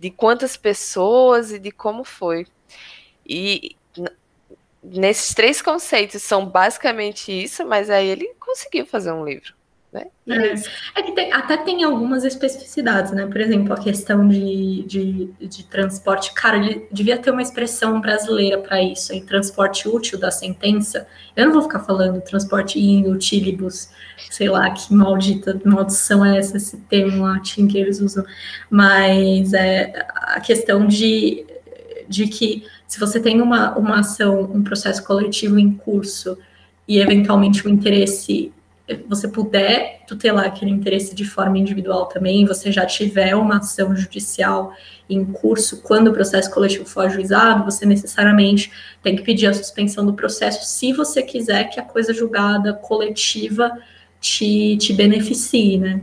de quantas pessoas e de como foi. E nesses três conceitos são basicamente isso, mas aí ele conseguiu fazer um livro. Né? É, é tem, até tem algumas especificidades, né? Por exemplo, a questão de, de, de transporte. Cara, ele devia ter uma expressão brasileira para isso, em transporte útil da sentença. Eu não vou ficar falando transporte inutilibus, sei lá, que maldita maldição é essa, esse termo latim que eles usam. Mas é a questão de, de que se você tem uma, uma ação, um processo coletivo em curso e eventualmente o interesse você puder tutelar aquele interesse de forma individual também, você já tiver uma ação judicial em curso, quando o processo coletivo for ajuizado, você necessariamente tem que pedir a suspensão do processo se você quiser que a coisa julgada coletiva te, te beneficie, né?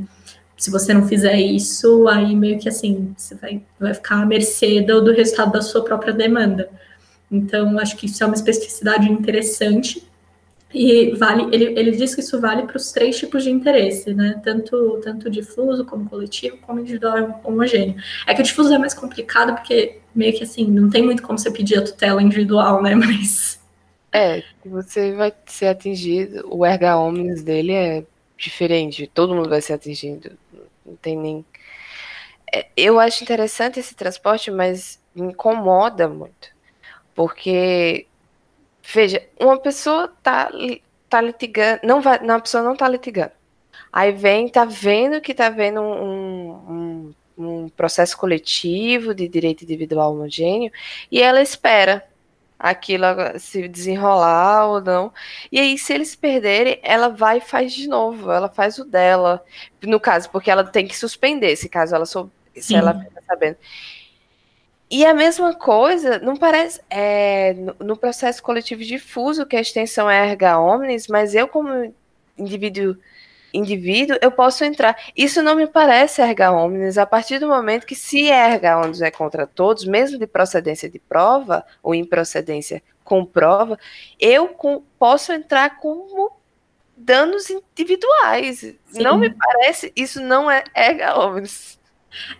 Se você não fizer isso, aí meio que assim, você vai, vai ficar à mercê do, do resultado da sua própria demanda. Então, acho que isso é uma especificidade interessante e vale, ele, ele diz que isso vale para os três tipos de interesse, né? Tanto, tanto difuso, como coletivo, como individual homogêneo. É que o difuso é mais complicado porque meio que assim, não tem muito como você pedir a tutela individual, né? Mas. É, você vai ser atingido, o erga omnes dele é diferente, todo mundo vai ser atingido. Não tem nem. É, eu acho interessante esse transporte, mas me incomoda muito. Porque Veja, uma pessoa tá, tá litigando, não vai, não, a pessoa não tá litigando. Aí vem, tá vendo que tá vendo um, um, um processo coletivo de direito individual homogêneo e ela espera aquilo se desenrolar ou não. E aí, se eles perderem, ela vai e faz de novo, ela faz o dela. No caso, porque ela tem que suspender, se caso ela sou, se ela fica sabendo. E a mesma coisa, não parece, é, no, no, processo coletivo difuso, que a extensão é erga omnes, mas eu como indivíduo, indivíduo, eu posso entrar. Isso não me parece erga omnes, a partir do momento que se erga omnes é contra todos, mesmo de procedência de prova, ou improcedência com prova, eu com, posso entrar como danos individuais. Sim. Não me parece, isso não é erga omnes.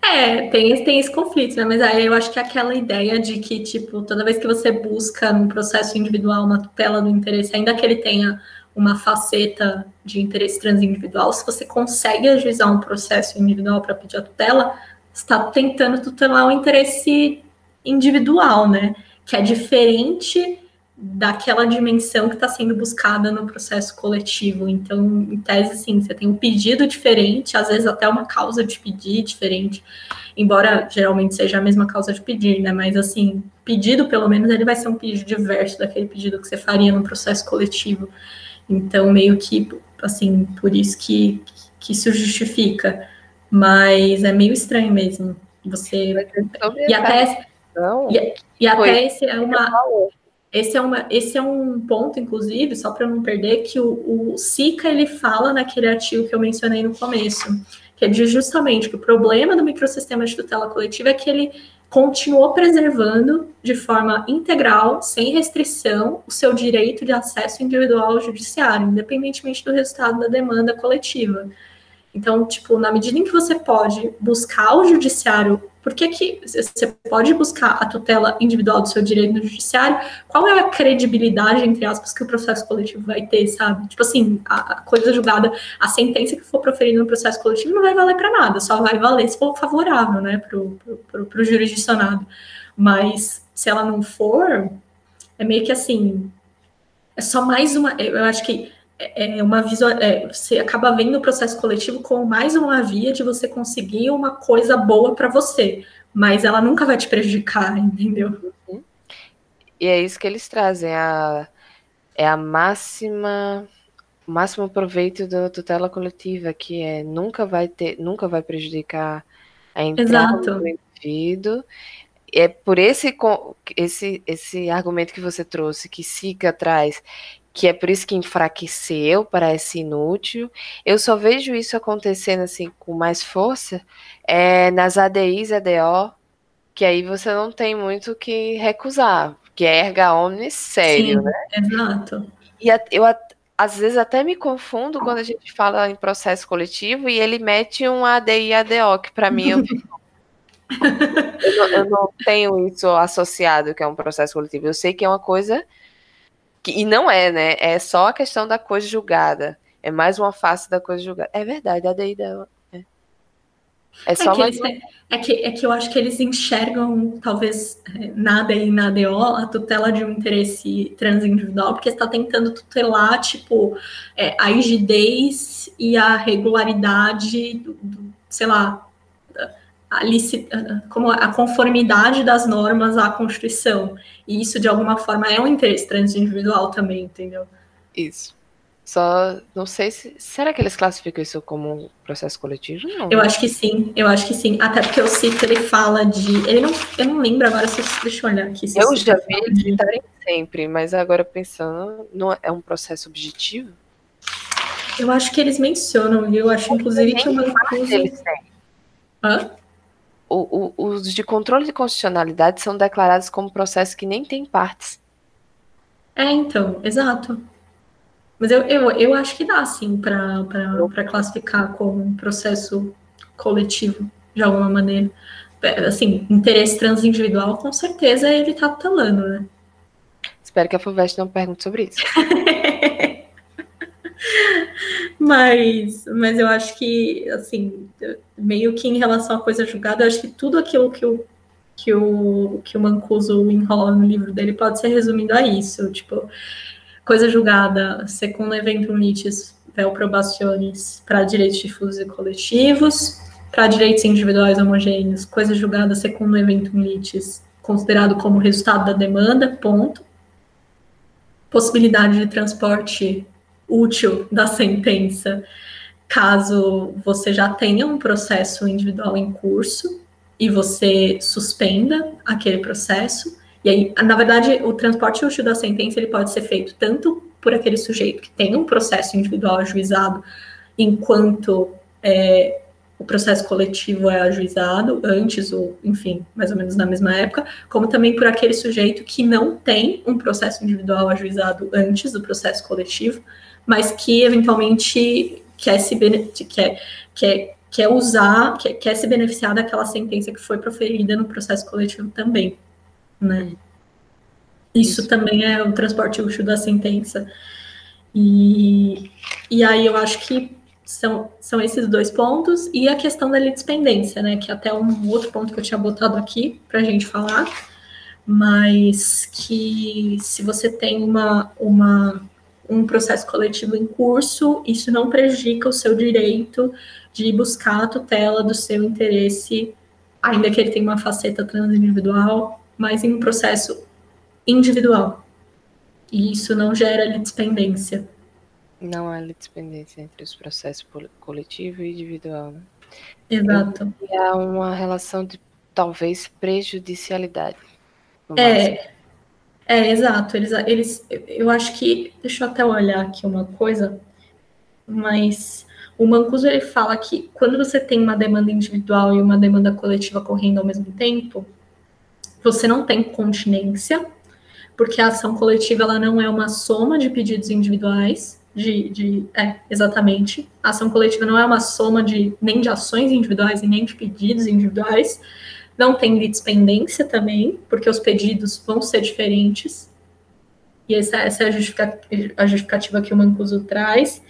É, tem, tem esse conflito, né? Mas aí eu acho que é aquela ideia de que, tipo, toda vez que você busca num processo individual uma tutela do interesse, ainda que ele tenha uma faceta de interesse transindividual, se você consegue ajuizar um processo individual para pedir a tutela, está tentando tutelar o interesse individual, né? Que é diferente daquela dimensão que está sendo buscada no processo coletivo. Então, em tese, sim, você tem um pedido diferente, às vezes até uma causa de pedir diferente, embora geralmente seja a mesma causa de pedir, né? Mas, assim, pedido, pelo menos, ele vai ser um pedido diverso daquele pedido que você faria no processo coletivo. Então, meio que, assim, por isso que, que isso justifica. Mas é meio estranho mesmo. Você. E até. E, e até esse é uma esse é, uma, esse é um ponto, inclusive, só para não perder, que o, o SICA ele fala naquele artigo que eu mencionei no começo, que é justamente que o problema do microsistema de tutela coletiva é que ele continuou preservando de forma integral, sem restrição, o seu direito de acesso individual ao judiciário, independentemente do resultado da demanda coletiva. Então, tipo, na medida em que você pode buscar o judiciário, por que, que você pode buscar a tutela individual do seu direito no judiciário? Qual é a credibilidade, entre aspas, que o processo coletivo vai ter, sabe? Tipo assim, a, coisa julgada, a sentença que for proferida no processo coletivo não vai valer para nada, só vai valer se for favorável, né, pro, pro, pro, pro jurisdicionado. Mas se ela não for, é meio que assim, é só mais uma. Eu acho que é, é uma visual, é, você acaba vendo o processo coletivo como mais uma via de você conseguir uma coisa boa para você, mas ela nunca vai te prejudicar, entendeu? Uhum. E é isso que eles trazem, a, é a máxima o máximo proveito da tutela coletiva, que é nunca vai ter, nunca vai prejudicar a entrada Exato. do indivíduo. É por esse, esse, esse argumento que você trouxe, que SICA traz, que é por isso que enfraqueceu, parece inútil. Eu só vejo isso acontecendo assim com mais força é, nas ADIs, ADO, que aí você não tem muito o que recusar, que é erga omnes sério, Sim, né? Exato. E eu às vezes até me confundo quando a gente fala em processo coletivo e ele mete um ADI ADO, que para mim eu eu, não, eu não tenho isso associado que é um processo coletivo. Eu sei que é uma coisa que, e não é, né? É só a questão da coisa julgada. É mais uma face da coisa julgada. É verdade, a DI dela. É, é só é que, mais eles, é, que, é que eu acho que eles enxergam, talvez, é, nada e na DO, a tutela de um interesse transindividual, porque está tentando tutelar, tipo, é, a rigidez e a regularidade do, do sei lá, a, como a conformidade das normas à Constituição. E isso, de alguma forma, é um interesse transindividual também, entendeu? Isso. Só não sei se. Será que eles classificam isso como um processo coletivo? Não. Eu acho que sim, eu acho que sim. Até porque eu sei que ele fala de. Ele não, eu não lembro agora se. Deixa eu olhar aqui. Eu já vi eles citarem sempre, mas agora pensando, não é um processo objetivo? Eu acho que eles mencionam, eu acho inclusive que uma coisa. Hã? O, o, os de controle de constitucionalidade são declarados como processos que nem têm partes. É, então, exato. Mas eu, eu, eu acho que dá, sim, para classificar como um processo coletivo, de alguma maneira. É, assim, interesse transindividual, com certeza ele está tutelando, né? Espero que a FUVEST não pergunte sobre isso. mas, mas eu acho que, assim, meio que em relação à coisa julgada, eu acho que tudo aquilo que o, que o, que o Mancuso enrola no livro dele pode ser resumido a isso. Tipo, coisa julgada, segundo evento litis vel probationis para direitos difusos e coletivos, para direitos individuais homogêneos, coisa julgada segundo evento litis considerado como resultado da demanda, ponto. Possibilidade de transporte útil da sentença, caso você já tenha um processo individual em curso e você suspenda aquele processo. E aí, na verdade, o transporte útil da sentença ele pode ser feito tanto por aquele sujeito que tem um processo individual ajuizado, enquanto é, o processo coletivo é ajuizado antes ou, enfim, mais ou menos na mesma época, como também por aquele sujeito que não tem um processo individual ajuizado antes do processo coletivo, mas que eventualmente quer se quer, quer, quer usar, quer, quer se beneficiar daquela sentença que foi proferida no processo coletivo também, né? Isso, Isso. também é o transporte útil da sentença. E, e aí eu acho que são, são esses dois pontos, e a questão da litispendência, né? Que é até um outro ponto que eu tinha botado aqui para a gente falar, mas que se você tem uma, uma, um processo coletivo em curso, isso não prejudica o seu direito de buscar a tutela do seu interesse, ainda que ele tenha uma faceta transindividual, mas em um processo individual. E isso não gera litispendência. Não há litispendência entre os processos coletivo e individual, né? Exato. E há uma relação de talvez prejudicialidade. É, é, exato. Eles, eles, eu acho que, deixa eu até olhar aqui uma coisa, mas o Mancuso ele fala que quando você tem uma demanda individual e uma demanda coletiva correndo ao mesmo tempo, você não tem continência, porque a ação coletiva ela não é uma soma de pedidos individuais, de, de é, exatamente. A ação coletiva não é uma soma de nem de ações individuais e nem de pedidos individuais. Não tem litispendência também, porque os pedidos vão ser diferentes. E essa, essa é a justificativa, a justificativa que o Mancuso traz.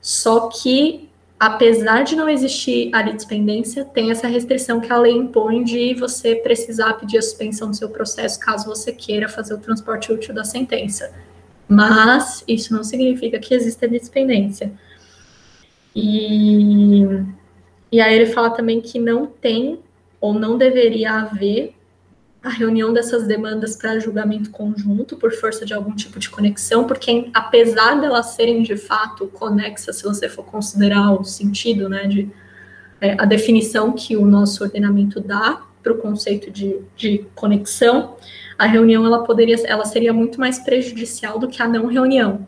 Só que, apesar de não existir a litispendência, tem essa restrição que a lei impõe de você precisar pedir a suspensão do seu processo caso você queira fazer o transporte útil da sentença. Mas isso não significa que exista litispendência. E, e aí ele fala também que não tem ou não deveria haver a reunião dessas demandas para julgamento conjunto por força de algum tipo de conexão, porque apesar delas serem de fato conexas, se você for considerar o sentido, né, de é, a definição que o nosso ordenamento dá para o conceito de, de conexão, a reunião ela poderia, ela seria muito mais prejudicial do que a não reunião.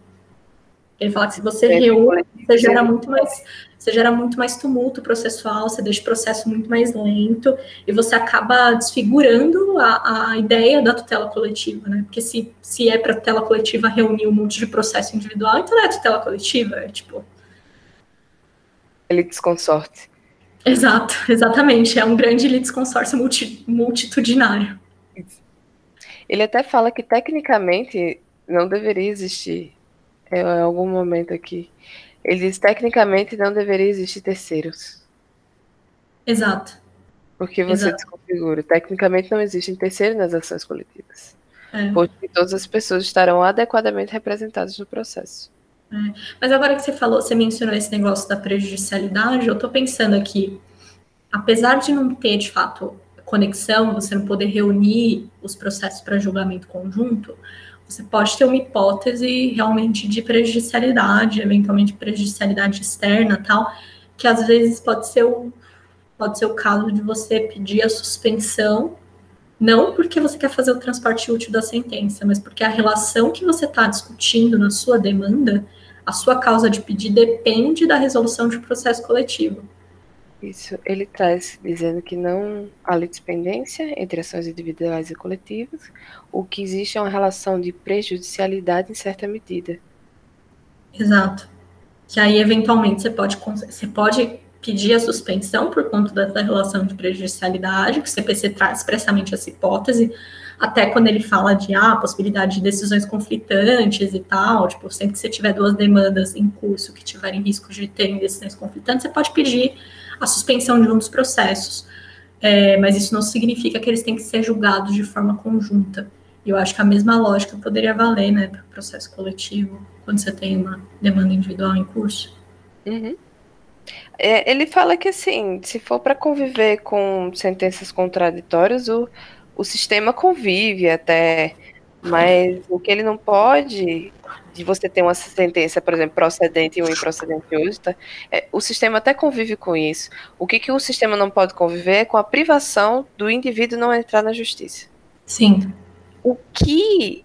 Ele fala que se você reúne, você gera muito mais você gera muito mais tumulto processual, você deixa o processo muito mais lento e você acaba desfigurando a, a ideia da tutela coletiva, né? Porque se, se é para tutela coletiva reunir um monte de processo individual, então não é tutela coletiva, é tipo. Litisconsorte. Exato, exatamente. É um grande litisconsórcio multi, multitudinário. Ele até fala que tecnicamente não deveria existir é, em algum momento aqui ele diz tecnicamente não deveria existir terceiros. Exato. Porque você Exato. desconfigura. Tecnicamente não existem terceiros nas ações coletivas. É. Porque todas as pessoas estarão adequadamente representadas no processo. É. Mas agora que você falou, você mencionou esse negócio da prejudicialidade, eu estou pensando aqui, apesar de não ter de fato conexão, você não poder reunir os processos para julgamento conjunto, você pode ter uma hipótese realmente de prejudicialidade, eventualmente prejudicialidade externa, tal, que às vezes pode ser o, pode ser o caso de você pedir a suspensão, não porque você quer fazer o transporte útil da sentença, mas porque a relação que você está discutindo na sua demanda, a sua causa de pedir depende da resolução de processo coletivo. Isso, ele traz dizendo que não há litispendência entre ações individuais e coletivas, o que existe é uma relação de prejudicialidade em certa medida. Exato. Que aí, eventualmente, você pode, você pode pedir a suspensão por conta dessa relação de prejudicialidade, que o CPC traz expressamente essa hipótese, até quando ele fala de ah, possibilidade de decisões conflitantes e tal, tipo, sempre que você tiver duas demandas em curso que tiverem risco de terem decisões conflitantes, você pode pedir a suspensão de um dos processos. É, mas isso não significa que eles têm que ser julgados de forma conjunta. E eu acho que a mesma lógica poderia valer né, para o processo coletivo, quando você tem uma demanda individual em curso. Uhum. É, ele fala que, assim, se for para conviver com sentenças contraditórias, o, o sistema convive até, mas o que ele não pode de você ter uma sentença, por exemplo, procedente e uma improcedente justa, é, o sistema até convive com isso. O que, que o sistema não pode conviver é com a privação do indivíduo não entrar na justiça. Sim. O que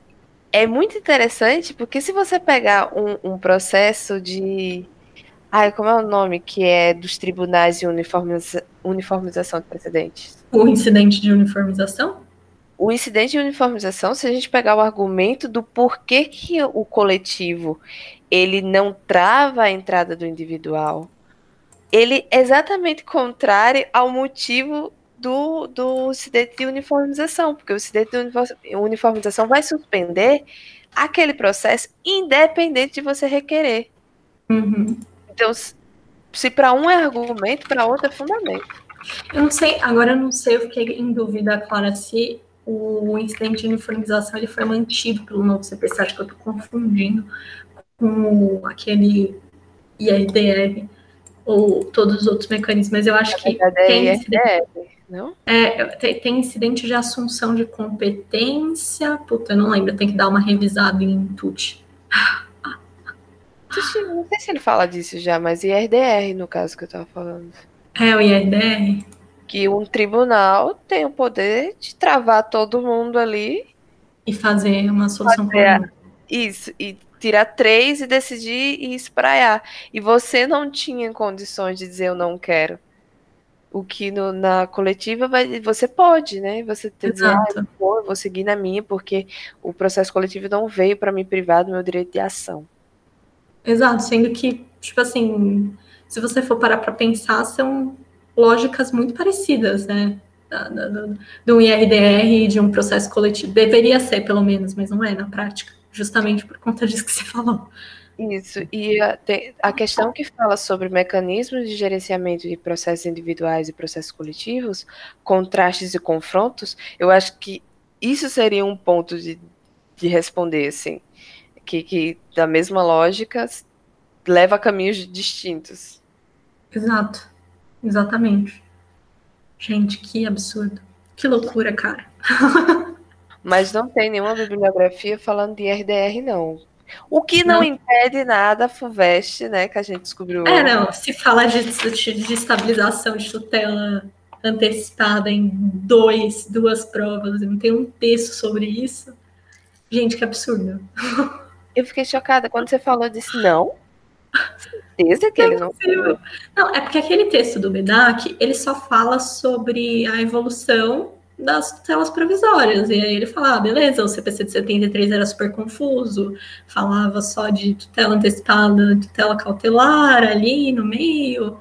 é muito interessante, porque se você pegar um, um processo de. Ai, como é o nome que é dos tribunais de uniformiza, uniformização de precedentes? O incidente de uniformização? O incidente de uniformização, se a gente pegar o argumento do porquê que o coletivo ele não trava a entrada do individual, ele é exatamente contrário ao motivo do, do incidente de uniformização, porque o incidente de uniformização vai suspender aquele processo independente de você requerer. Uhum. Então, se para um é argumento, para outro é fundamento. Eu não sei, agora eu não sei, eu fiquei em dúvida, Clara, se o incidente de uniformização ele foi mantido pelo novo CPC, acho que eu estou confundindo com aquele IRDR ou todos os outros mecanismos, mas eu acho que tem, é incidente, não? É, tem, tem, incidente de assunção de competência, puta, eu não lembro, tem que dar uma revisada em TUT. Não sei se ele fala disso já, mas IRDR, no caso que eu tava falando. É, o IRDR? Que um tribunal tem o poder de travar todo mundo ali. E fazer uma solução fazer, Isso, e tirar três e decidir e espraiar. E você não tinha condições de dizer eu não quero. O que no, na coletiva vai, você pode, né? Você dizer, ah, eu vou, eu vou seguir na minha, porque o processo coletivo não veio para me privar do meu direito de ação. Exato, sendo que, tipo assim, se você for parar para pensar, são lógicas muito parecidas, né? Do IRDR e de um processo coletivo. Deveria ser, pelo menos, mas não é na prática justamente por conta disso que você falou. Isso, e a, a, questão que fala sobre mecanismos de gerenciamento de processos individuais e processos coletivos, contrastes e confrontos, eu acho que isso seria um ponto de, de responder, assim, que, que da mesma lógica leva a caminhos distintos. Exato, exatamente. Gente, que absurdo. Que loucura, cara. Mas não tem nenhuma bibliografia falando de RDR, não. O que não, não. impede nada a FUVEST, né, que a gente descobriu. É, não, se fala de, de estabilização de tutela antecipada em dois, duas provas, não tem um texto sobre isso. Gente, que absurdo. Eu fiquei chocada quando você falou disso. Não? Certeza que ele não. Não, é porque aquele texto do BEDAC, ele só fala sobre a evolução das tutelas provisórias. E aí ele falava, ah, beleza, o CPC de 73 era super confuso, falava só de tutela antecipada, tutela cautelar ali no meio,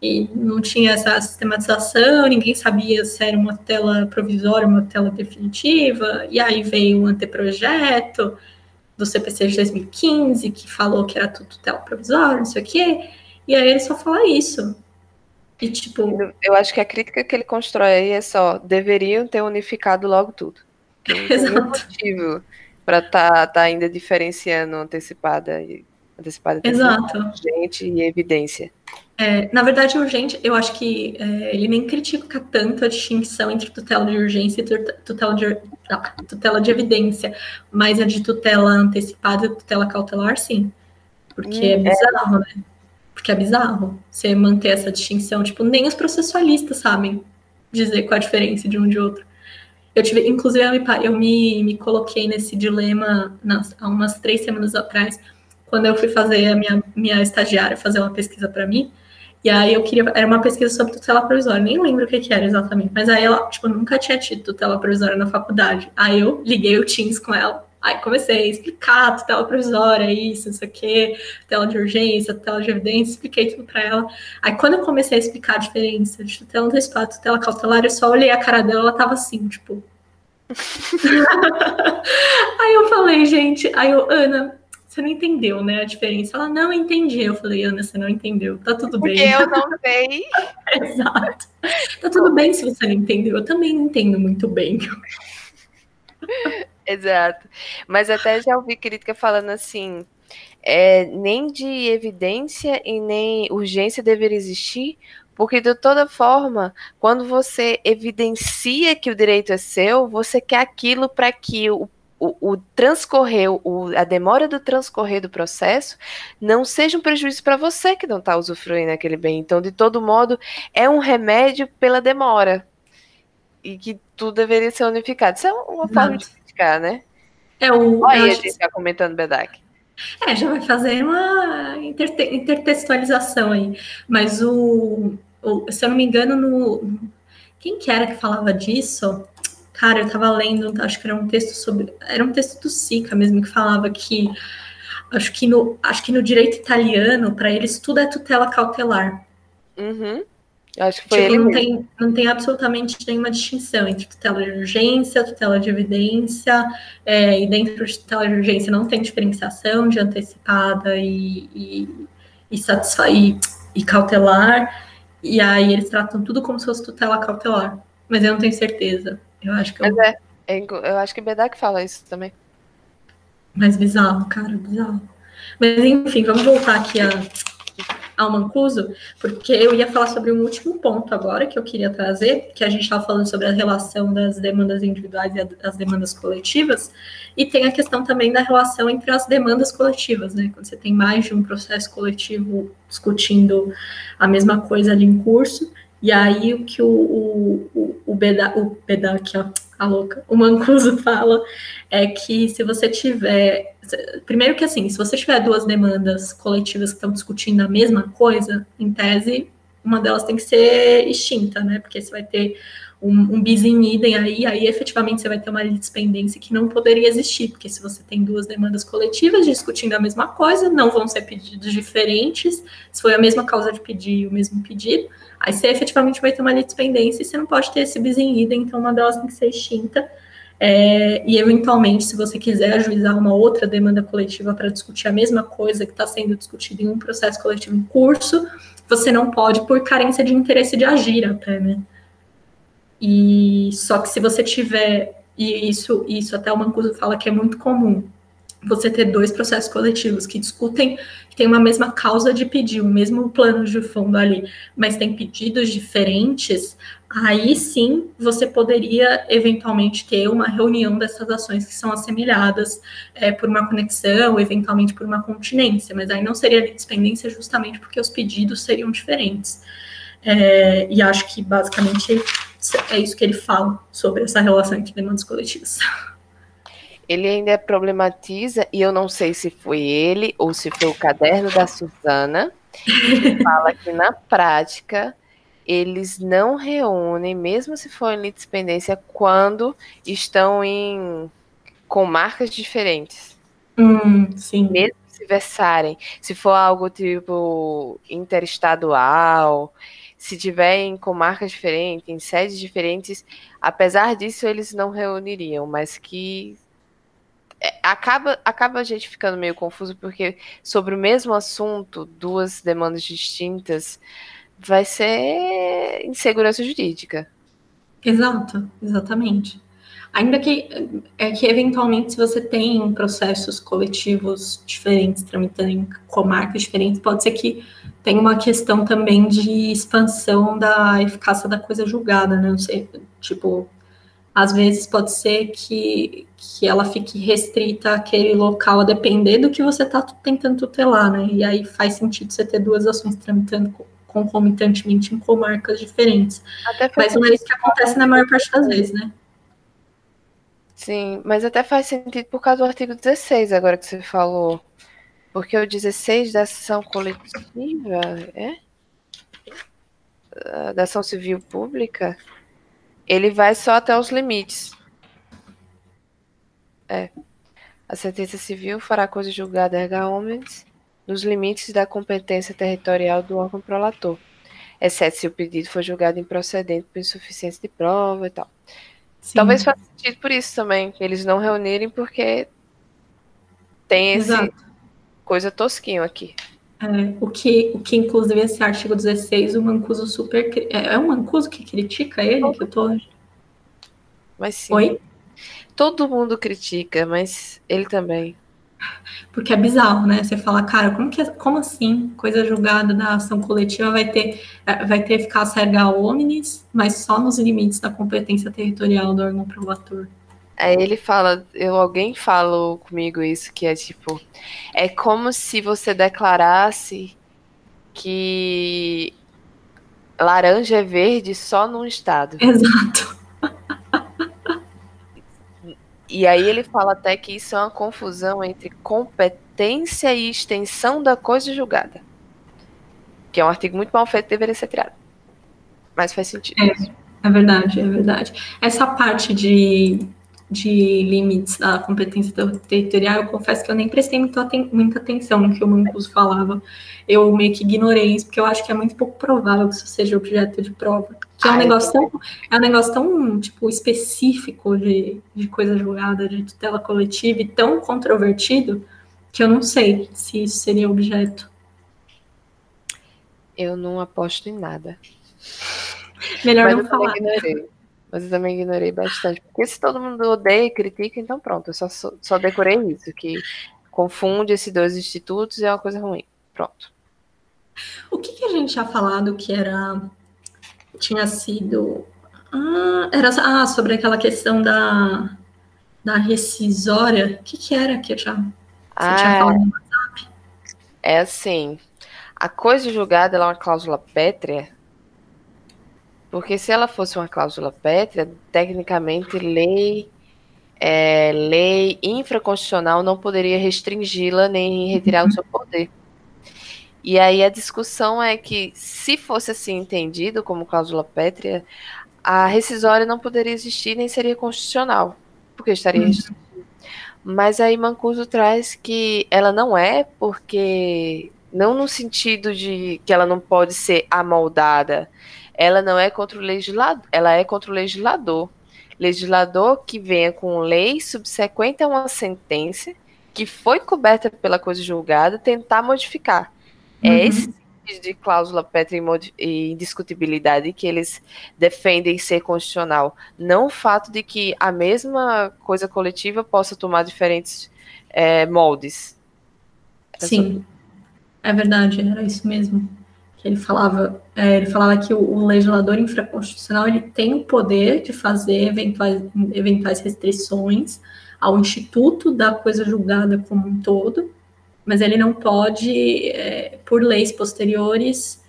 e não tinha essa sistematização, ninguém sabia se era uma tutela provisória, uma tutela definitiva, e aí veio o anteprojeto do CPC de 2015, que falou que era tudo tutela provisória, não sei o quê, e aí ele só fala isso. E, tipo. Eu acho que a crítica que ele constrói aí é só: deveriam ter unificado logo tudo. Exato. motivo para tá, tá ainda diferenciando antecipada e antecipada Exato. urgente e evidência. É, na verdade, urgente, eu acho que é, ele nem critica tanto a distinção entre tutela de urgência e tutela de, não, tutela de evidência, mas a de tutela antecipada e tutela cautelar, sim. Porque é hum, é bizarro, é. né? Porque é bizarro você manter essa distinção. Tipo, nem os processualistas sabem dizer qual a diferença de um de outro. Eu tive, inclusive, eu me, eu me, me coloquei nesse dilema nas, há umas três semanas atrás, quando eu fui fazer a minha, minha estagiária fazer uma pesquisa para mim. E aí eu queria. Era uma pesquisa sobre tutela provisória, nem lembro o que, que era exatamente. Mas aí ela, tipo, nunca tinha tido tutela provisória na faculdade. Aí eu liguei o Teams com ela Aí comecei a explicar tutela provisória, isso, isso aqui, tutela de urgência, tutela de evidência, expliquei tudo para ela. Aí quando eu comecei a explicar a diferença de tutela antecipada tutela cautelar, eu só olhei a cara dela, ela tava assim, tipo. aí eu falei, gente, aí eu, Ana, você não entendeu, né, a diferença? Ela, não entendi. Eu falei, Ana, você não entendeu, tá tudo bem. Porque eu não sei. Exato. Tá tudo bem se você não entendeu, eu também não entendo muito bem. Exato. Mas até já ouvi crítica falando assim: é, nem de evidência e nem urgência deveria existir, porque de toda forma, quando você evidencia que o direito é seu, você quer aquilo para que o, o, o transcorrer, o, a demora do transcorrer do processo não seja um prejuízo para você que não está usufruindo aquele bem. Então, de todo modo, é um remédio pela demora. E que tudo deveria ser unificado. Isso é uma forma de criticar, né? É o. Olha aí a gente está comentando Bedak. É, já vai fazer uma intertextualização aí. Mas o, o, se eu não me engano, no. Quem que era que falava disso? Cara, eu tava lendo, acho que era um texto sobre. Era um texto do Sica mesmo, que falava que. Acho que no, acho que no direito italiano, para eles, tudo é tutela cautelar. Uhum. Acho que foi tipo, ele não mesmo. tem, não tem absolutamente nenhuma distinção entre tutela de urgência, tutela de evidência, é, e dentro de tutela de urgência não tem diferenciação de antecipada e, e, e, e, e cautelar, e aí eles tratam tudo como se fosse tutela cautelar. Mas eu não tenho certeza. Eu acho que eu... É, é eu acho que Bedak fala isso também. Mas bizarro, cara, bizarro. Mas enfim, vamos voltar aqui a ao Mancuso, porque eu ia falar sobre um último ponto agora que eu queria trazer, que a gente estava falando sobre a relação das demandas individuais e as demandas coletivas, e tem a questão também da relação entre as demandas coletivas, né? Quando você tem mais de um processo coletivo discutindo a mesma coisa ali em curso, e aí o que o, o, o, Beda, o Beda aqui, ó, a louca, o Mancuso fala é que se você tiver. Primeiro que assim, se você tiver duas demandas coletivas que estão discutindo a mesma coisa, em tese, uma delas tem que ser extinta, né? Porque você vai ter um, um bis in idem aí, aí efetivamente você vai ter uma dispendência que não poderia existir, porque se você tem duas demandas coletivas discutindo a mesma coisa, não vão ser pedidos diferentes, se foi a mesma causa de pedir o mesmo pedido, Aí você efetivamente vai ter uma litispendência e você não pode ter esse bis in idem, então uma delas tem que ser extinta. É, e eventualmente, se você quiser ajuizar uma outra demanda coletiva para discutir a mesma coisa que está sendo discutida em um processo coletivo em curso, você não pode por carência de interesse de agir até, né? E só que se você tiver, e isso, isso até o Mancuso fala que é muito comum, você ter dois processos coletivos que discutem, tem uma mesma causa de pedir, o mesmo plano de fundo ali, mas tem pedidos diferentes, aí sim você poderia eventualmente ter uma reunião dessas ações que são assemelhadas é, por uma conexão, eventualmente por uma continência, mas aí não seria dependência justamente porque os pedidos seriam diferentes. É, e acho que basicamente é isso que ele fala sobre essa relação entre demandas coletivas. Ele ainda problematiza, e eu não sei se foi ele ou se foi o caderno da Suzana, que fala que na prática eles não reúnem, mesmo se for em litispendência, quando estão em com marcas diferentes. Hum, sim. Mesmo se versarem. Se for algo tipo interestadual, se tiverem com marcas diferentes, em sedes diferentes, apesar disso, eles não reuniriam, mas que acaba, acaba a gente ficando meio confuso, porque sobre o mesmo assunto, duas demandas distintas, vai ser insegurança jurídica. Exato, exatamente. Ainda que é que eventualmente se você tem processos coletivos diferentes tramitando em comarcas diferentes, pode ser que tenha uma questão também de expansão da eficácia da coisa julgada, né? Não sei, tipo, às vezes pode ser que, que ela fique restrita àquele local a depender do que você está tentando tutelar, né? E aí faz sentido você ter duas ações tramitando concomitantemente em comarcas diferentes. mas não é isso que acontece na maior parte das vezes, né? Sim, mas até faz sentido por causa do artigo 16, agora que você falou. Porque o 16 da ação coletiva é? Da ação civil pública ele vai só até os limites. É. A sentença civil fará coisa julgada erga omnes nos limites da competência territorial do órgão prolator, exceto se o pedido for julgado improcedente por insuficiência de prova e tal. Sim. Talvez faça sentido por isso também, eles não reunirem porque tem esse Exato. coisa tosquinho aqui. É, o, que, o que, inclusive, esse artigo 16, o Mancuso super. É, é o Mancuso que critica ele? Que eu tô... Mas sim. Oi? Todo mundo critica, mas ele também. Porque é bizarro, né? Você fala, cara, como, que, como assim coisa julgada da ação coletiva vai ter, é, vai ter eficácia erga omnes, mas só nos limites da competência territorial do órgão probator? Aí ele fala, eu, alguém falou comigo isso, que é tipo, é como se você declarasse que laranja é verde só num estado. Exato. E aí ele fala até que isso é uma confusão entre competência e extensão da coisa julgada. Que é um artigo muito mal feito, deveria ser tirado. Mas faz sentido. É, é verdade, é verdade. Essa parte de de limites da competência territorial, eu confesso que eu nem prestei muito muita atenção no que o Mancuso falava. Eu meio que ignorei isso, porque eu acho que é muito pouco provável que isso seja objeto de prova. Que é um negócio tão, é um negócio tão tipo, específico de, de coisa julgada, de tutela coletiva e tão controvertido, que eu não sei se isso seria objeto. Eu não aposto em nada. Melhor Mas não falar. Ignorei. Mas eu também ignorei bastante. Porque se todo mundo odeia e critica, então pronto. Eu só, só decorei isso, que confunde esses dois institutos e é uma coisa ruim. Pronto. O que, que a gente tinha falado que era. Tinha sido. Ah, era ah, sobre aquela questão da, da rescisória. O que, que era que eu já. Você ah, tinha falado no WhatsApp? É assim. A coisa julgada é uma cláusula pétrea porque se ela fosse uma cláusula pétrea, tecnicamente lei é, lei infraconstitucional não poderia restringi-la nem retirar o seu poder. E aí a discussão é que, se fosse assim entendido como cláusula pétrea, a rescisória não poderia existir nem seria constitucional, porque estaria uhum. Mas aí Mancuso traz que ela não é, porque não no sentido de que ela não pode ser amoldada, ela não é contra o legislador, ela é contra o legislador. Legislador que venha com lei subsequente a uma sentença que foi coberta pela coisa julgada tentar modificar. É uhum. É esse tipo de cláusula pétrea e indiscutibilidade que eles defendem ser constitucional. Não o fato de que a mesma coisa coletiva possa tomar diferentes é, moldes. Sim, é verdade, era isso mesmo ele falava, é, ele falava que o, o, legislador infraconstitucional ele tem o poder de fazer eventuais, eventuais restrições ao instituto da coisa julgada como um todo, mas ele não pode, é, por leis posteriores,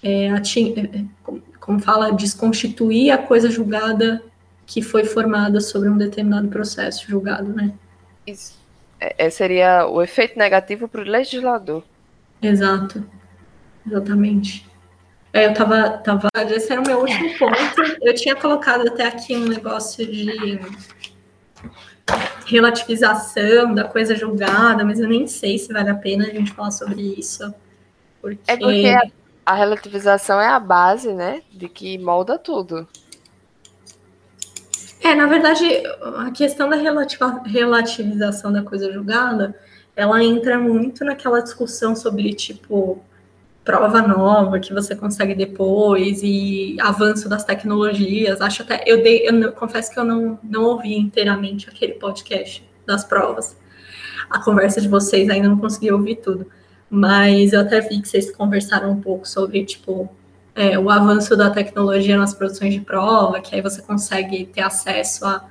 é, ating, é, como, como fala, desconstituir a coisa julgada que foi formada sobre um determinado processo julgado, né? Isso. É, é seria o efeito negativo para o legislador. Exato. Exatamente. É, eu tava, tava. Esse era o meu último ponto. Eu tinha colocado até aqui um negócio de relativização da coisa julgada, mas eu nem sei se vale a pena a gente falar sobre isso. Porque... É porque a, a relativização é a base, né? De que molda tudo. É, na verdade, a questão da relativa, relativização da coisa julgada, ela entra muito naquela discussão sobre, tipo, prova nova que você consegue depois e avanço das tecnologias. Acho até eu dei, eu confesso que eu não, não ouvi inteiramente aquele podcast das provas. A conversa de vocês ainda não consegui ouvir tudo, mas eu até vi que vocês conversaram um pouco sobre tipo é, o avanço da tecnologia nas produções de prova, que aí você consegue ter acesso a,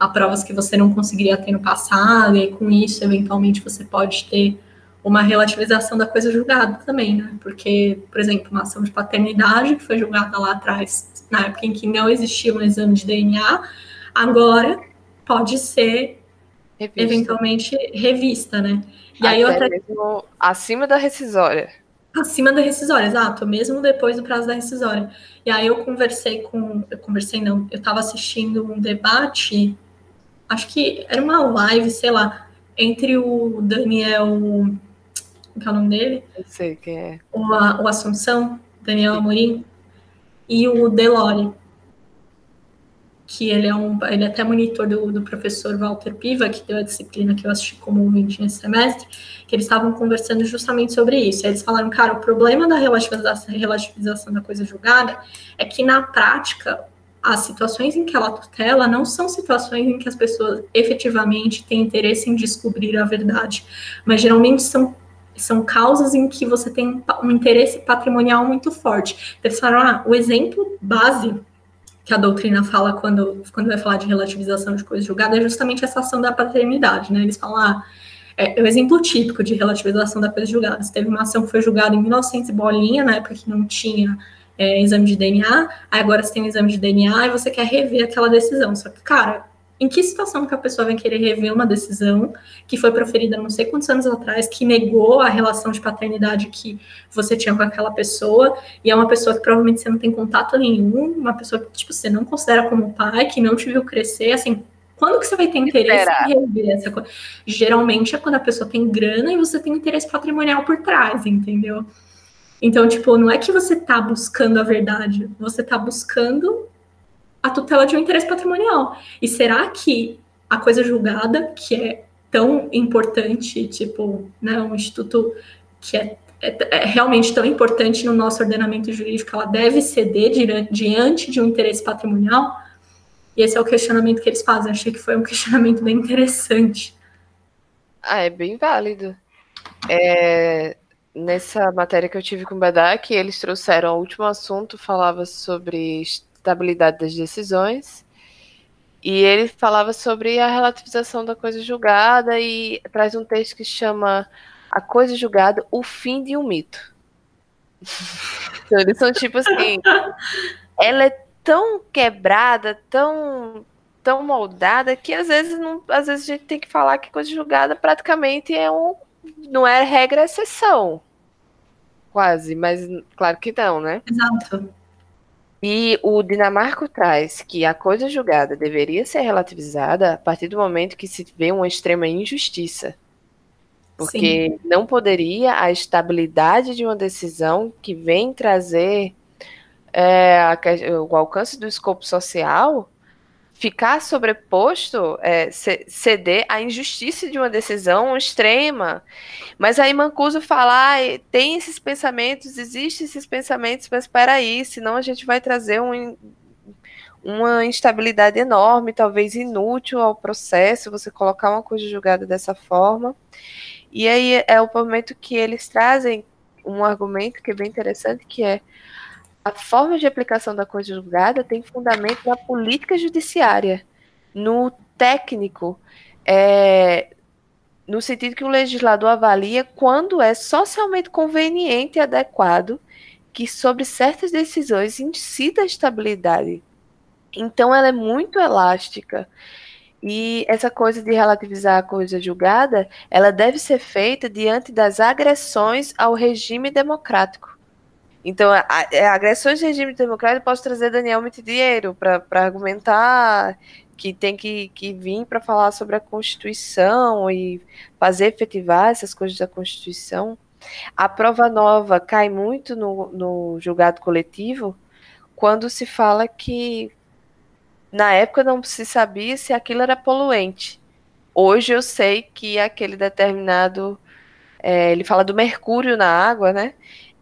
a provas que você não conseguiria ter no passado, e com isso, eventualmente, você pode ter uma relativização da coisa julgada também, né? Porque, por exemplo, uma ação de paternidade que foi julgada lá atrás, na época em que não existia um exame de DNA, agora pode ser revista. eventualmente revista, né? E até aí outra... mesmo acima da rescisória. Acima da rescisória, exato, mesmo depois do prazo da rescisória. E aí eu conversei com, eu conversei não, eu estava assistindo um debate, acho que era uma live, sei lá, entre o Daniel que é o nome dele? Eu sei quem é. O, o Assunção, Daniel Amorim, e o Delore, que ele é um, ele é até monitor do, do professor Walter Piva, que deu a disciplina que eu assisti como ouvinte nesse semestre, que eles estavam conversando justamente sobre isso. Aí eles falaram, cara, o problema da relativização, relativização da coisa julgada é que na prática as situações em que ela tutela não são situações em que as pessoas efetivamente têm interesse em descobrir a verdade, mas geralmente são são causas em que você tem um interesse patrimonial muito forte. Eles falaram, ah, o exemplo base que a doutrina fala quando, quando vai falar de relativização de coisa julgada é justamente essa ação da paternidade, né? Eles falam, ah, é, é o exemplo típico de relativização da coisa julgada. Você teve uma ação que foi julgada em 1900 bolinha, na época que não tinha é, exame de DNA, aí agora você tem um exame de DNA e você quer rever aquela decisão. Só que, cara, em que situação que a pessoa vai querer rever uma decisão que foi proferida não sei quantos anos atrás, que negou a relação de paternidade que você tinha com aquela pessoa, e é uma pessoa que provavelmente você não tem contato nenhum, uma pessoa que tipo, você não considera como pai, que não te viu crescer, assim, Quando que você vai ter interesse em rever essa coisa? Geralmente é quando a pessoa tem grana e você tem interesse patrimonial por trás, entendeu? Então, tipo, não é que você tá buscando a verdade, você tá buscando a tutela de um interesse patrimonial. E será que a coisa julgada, que é tão importante, tipo, né, um instituto que é, é, é realmente tão importante no nosso ordenamento jurídico, ela deve ceder diante de um interesse patrimonial? E esse é o questionamento que eles fazem. Achei que foi um questionamento bem interessante. Ah, é bem válido. É, nessa matéria que eu tive com o Badak, eles trouxeram o último assunto, falava sobre estabilidade das decisões. E ele falava sobre a relativização da coisa julgada e traz um texto que chama A Coisa Julgada, o Fim de um Mito. então, eles são tipo assim. Ela é tão quebrada, tão tão moldada que às vezes não, às vezes a gente tem que falar que coisa julgada praticamente é um não é regra é exceção. Quase, mas claro que não, né? Exato. E o Dinamarco traz que a coisa julgada deveria ser relativizada a partir do momento que se vê uma extrema injustiça. Porque Sim. não poderia a estabilidade de uma decisão que vem trazer é, o alcance do escopo social ficar sobreposto, é, ceder à injustiça de uma decisão extrema. Mas aí Mancuso fala, ah, tem esses pensamentos, existem esses pensamentos, mas espera aí, senão a gente vai trazer um, uma instabilidade enorme, talvez inútil ao processo, você colocar uma coisa julgada dessa forma. E aí é o momento que eles trazem um argumento que é bem interessante, que é a forma de aplicação da coisa julgada tem fundamento na política judiciária, no técnico, é, no sentido que o legislador avalia quando é socialmente conveniente e adequado que sobre certas decisões incida a estabilidade. Então ela é muito elástica. E essa coisa de relativizar a coisa julgada, ela deve ser feita diante das agressões ao regime democrático. Então, a, a, é, agressões de regime democrático, posso trazer Daniel Mitidiero para argumentar que tem que, que vir para falar sobre a Constituição e fazer efetivar essas coisas da Constituição. A prova nova cai muito no, no julgado coletivo quando se fala que na época não se sabia se aquilo era poluente. Hoje eu sei que aquele determinado. É, ele fala do mercúrio na água, né?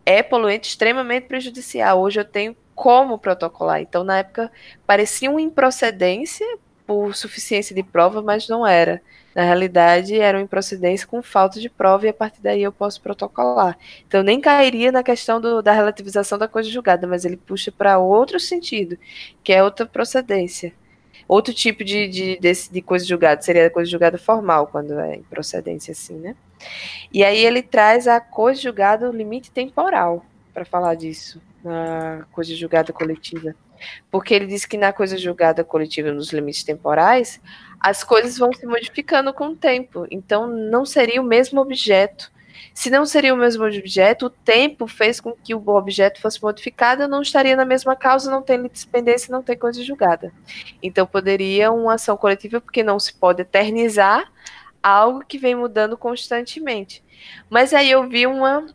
É poluente extremamente prejudicial. Hoje eu tenho como protocolar. Então, na época, parecia uma improcedência por suficiência de prova, mas não era. Na realidade, era uma improcedência com falta de prova e a partir daí eu posso protocolar. Então, nem cairia na questão do, da relativização da coisa julgada, mas ele puxa para outro sentido, que é outra procedência. Outro tipo de, de, de, de coisa julgada seria a coisa julgada formal, quando é improcedência assim, né? E aí ele traz a coisa julgada, o limite temporal, para falar disso, na coisa julgada coletiva. Porque ele diz que na coisa julgada coletiva, nos limites temporais, as coisas vão se modificando com o tempo. Então, não seria o mesmo objeto. Se não seria o mesmo objeto, o tempo fez com que o objeto fosse modificado, não estaria na mesma causa, não tem dependência, não tem coisa julgada. Então, poderia uma ação coletiva, porque não se pode eternizar algo que vem mudando constantemente. Mas aí eu vi uma.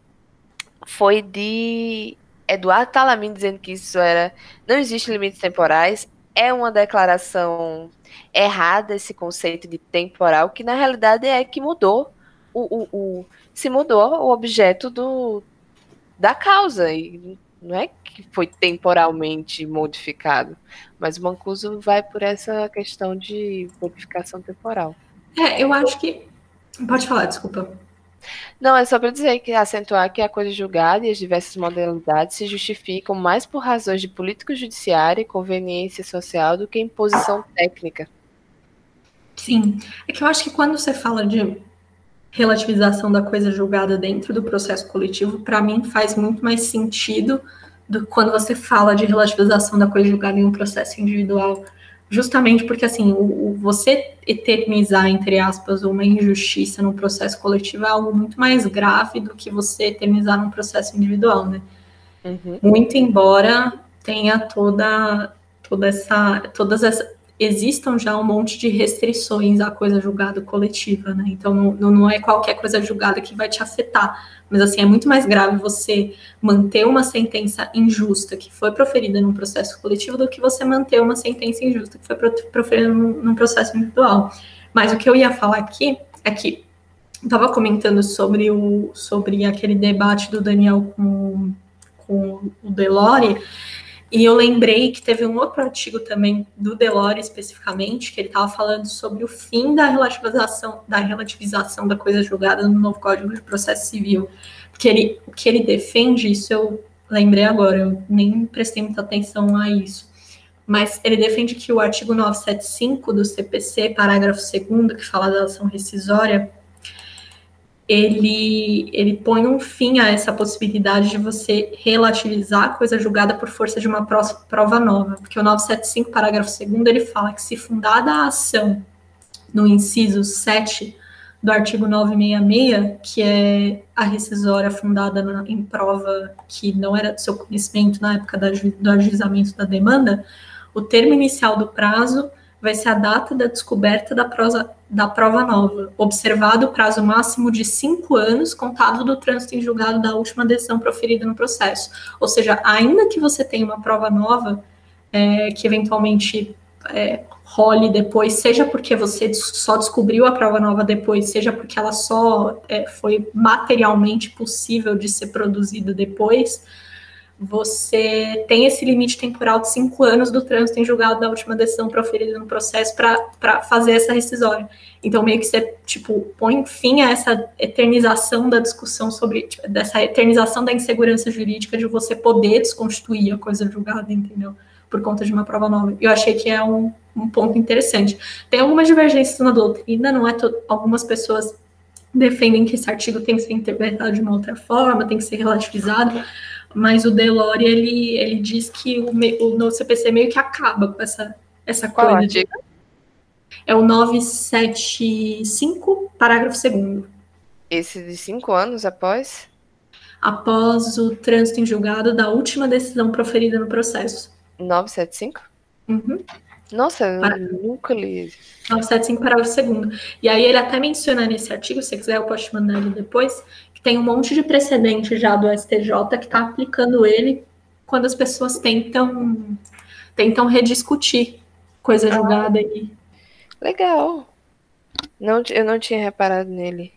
Foi de Eduardo Talamin dizendo que isso era. Não existe limites temporais. É uma declaração errada esse conceito de temporal, que na realidade é que mudou o, o, o se mudou o objeto do, da causa. E não é que foi temporalmente modificado, mas o Mancuso vai por essa questão de modificação temporal. É, eu acho que. Pode falar, desculpa. Não, é só para dizer que acentuar que a coisa julgada e as diversas modalidades se justificam mais por razões de política judiciária e conveniência social do que imposição técnica. Sim, é que eu acho que quando você fala de relativização da coisa julgada dentro do processo coletivo, para mim faz muito mais sentido do que quando você fala de relativização da coisa julgada em um processo individual justamente porque assim, o, o, você eternizar, entre aspas, uma injustiça no processo coletivo é algo muito mais grave do que você eternizar num processo individual, né? Uhum. Muito embora tenha toda, toda essa, todas essa, existam já um monte de restrições à coisa julgada coletiva, né? Então não, não é qualquer coisa julgada que vai te afetar, mas assim é muito mais grave você manter uma sentença injusta que foi proferida num processo coletivo do que você manter uma sentença injusta que foi proferida num, num processo individual. Mas o que eu ia falar aqui é que estava comentando sobre o sobre aquele debate do Daniel com, com o Delore e eu lembrei que teve um outro artigo também do Delore especificamente, que ele estava falando sobre o fim da relativização, da relativização da coisa julgada no novo Código de Processo Civil. Porque ele, o que ele defende, isso eu lembrei agora, eu nem prestei muita atenção a isso. Mas ele defende que o artigo 975 do CPC, parágrafo 2 que fala da ação rescisória, ele, ele põe um fim a essa possibilidade de você relativizar a coisa julgada por força de uma prova nova, porque o 975, parágrafo 2 ele fala que se fundada a ação no inciso 7 do artigo 966, que é a rescisória fundada na, em prova que não era do seu conhecimento na época da, do ajuizamento da demanda, o termo inicial do prazo vai ser a data da descoberta da, prosa, da prova nova, observado o prazo máximo de cinco anos contado do trânsito em julgado da última decisão proferida no processo. Ou seja, ainda que você tenha uma prova nova, é, que eventualmente é, role depois, seja porque você só descobriu a prova nova depois, seja porque ela só é, foi materialmente possível de ser produzida depois, você tem esse limite temporal de cinco anos do trânsito em julgado da última decisão proferida no processo para fazer essa rescisória. Então, meio que você, tipo, põe fim a essa eternização da discussão sobre, tipo, dessa eternização da insegurança jurídica de você poder desconstituir a coisa julgada, entendeu? Por conta de uma prova nova. Eu achei que é um, um ponto interessante. Tem algumas divergências na doutrina, não é algumas pessoas defendem que esse artigo tem que ser interpretado de uma outra forma, tem que ser relativizado, mas o Delore ele, ele diz que o, o no CPC meio que acaba com essa, essa Qual coisa. De, é o 975, parágrafo 2 Esse de cinco anos após? Após o trânsito em julgado da última decisão proferida no processo. 975? Uhum. Nossa, eu Para... nunca li. 975, parágrafo 2 E aí ele até menciona nesse artigo, se você quiser eu posso te mandar ele depois, tem um monte de precedente já do STJ que está aplicando ele quando as pessoas tentam tentam rediscutir coisa ah. julgada aí. Legal. Não, eu não tinha reparado nele.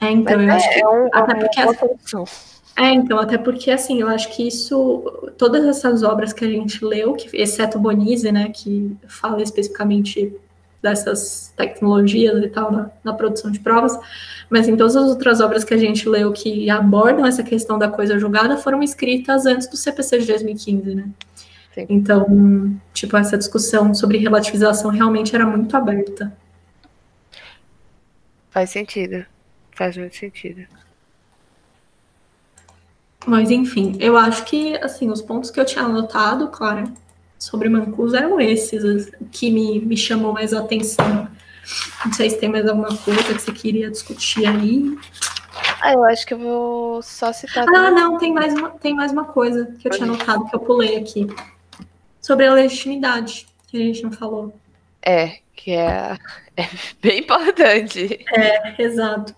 É, então, Mas eu é, acho que. É um, até porque, é, então, até porque, assim, eu acho que isso, todas essas obras que a gente leu, que, exceto Bonise, né, que fala especificamente dessas tecnologias e tal na, na, produção de provas, mas em todas as outras obras que a gente leu que abordam essa questão da coisa julgada foram escritas antes do CPC de 2015, né? Sim. Então, tipo, essa discussão sobre relativização realmente era muito aberta. Faz sentido. Faz muito sentido. Mas, enfim, eu acho que, assim, os pontos que eu tinha anotado, claro, sobre Mancuso eram esses que me, me chamou mais a atenção. Não sei se tem mais alguma coisa que você queria discutir aí. Ah, eu acho que eu vou só citar. Ah, não, tem mais uma, tem mais uma coisa que eu Pode tinha anotado que eu pulei aqui. Sobre a legitimidade, que a gente não falou. É, que é, é bem importante. É, exato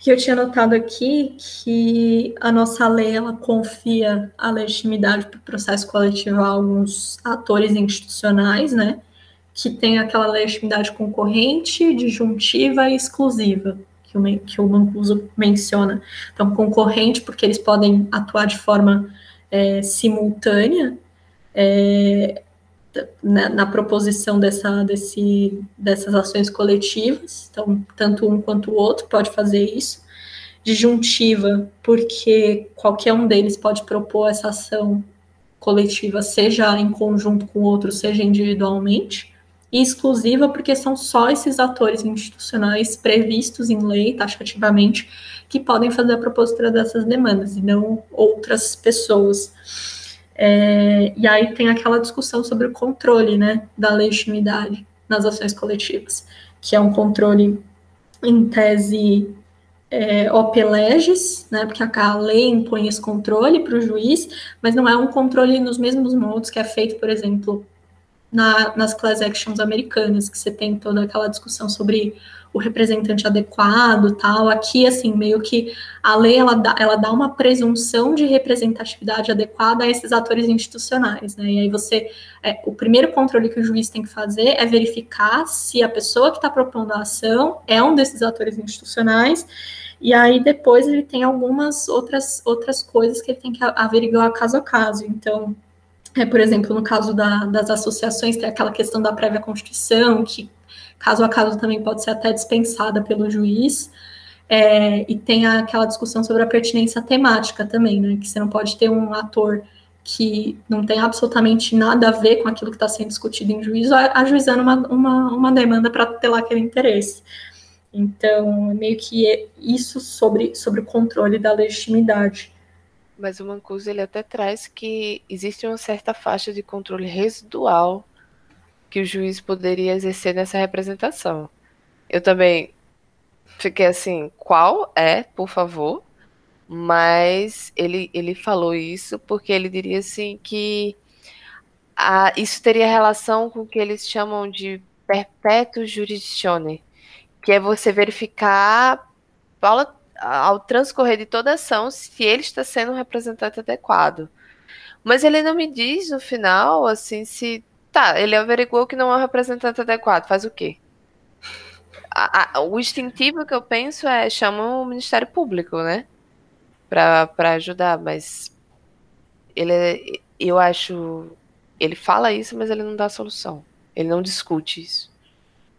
que eu tinha notado aqui que a nossa lei ela confia a legitimidade para o processo coletivo a alguns atores institucionais, né? Que tem aquela legitimidade concorrente, disjuntiva e exclusiva, que o, que o Mancuso menciona. Então, concorrente, porque eles podem atuar de forma é, simultânea, é, na, na, proposição dessa, desse, dessas ações coletivas, então tanto um quanto o outro pode fazer isso. Disjuntiva, porque qualquer um deles pode propor essa ação coletiva, seja em conjunto com o outro, seja individualmente. E exclusiva, porque são só esses atores institucionais previstos em lei, taxativamente, que podem fazer a propositura dessas demandas, e não outras pessoas. É, e aí tem aquela discussão sobre o controle né, da legitimidade nas ações coletivas, que é um controle em tese é, legis, né, porque a lei impõe esse controle para o juiz, mas não é um controle nos mesmos modos que é feito, por exemplo, na, nas class actions americanas, que você tem toda aquela discussão sobre o representante adequado, tal. Aqui, assim, meio que a lei ela dá, ela dá uma presunção de representatividade adequada a esses atores institucionais, né? E aí você, é, o primeiro controle que o juiz tem que fazer é verificar se a pessoa que está propondo a ação é um desses atores institucionais. E aí depois ele tem algumas outras outras coisas que ele tem que averiguar caso a caso. Então, é, por exemplo, no caso da, das associações, tem aquela questão da prévia constituição, que caso a caso também pode ser até dispensada pelo juiz. É, e tem aquela discussão sobre a pertinência temática também, né? Que você não pode ter um ator que não tem absolutamente nada a ver com aquilo que está sendo discutido em juízo, ajuizando uma, uma, uma demanda para ter lá aquele interesse. Então, meio que é isso sobre, sobre o controle da legitimidade. Mas o Mancuso ele até traz que existe uma certa faixa de controle residual que o juiz poderia exercer nessa representação. Eu também fiquei assim, qual é, por favor? Mas ele, ele falou isso porque ele diria assim que a, isso teria relação com o que eles chamam de perpétuo jurisdictione, que é você verificar ao transcorrer de toda ação se ele está sendo um representante adequado. Mas ele não me diz no final, assim, se. Tá, ele averiguou que não é um representante adequado, faz o quê? A, a, o instintivo que eu penso é chama o Ministério Público, né? Para ajudar, mas ele eu acho. Ele fala isso, mas ele não dá solução. Ele não discute isso.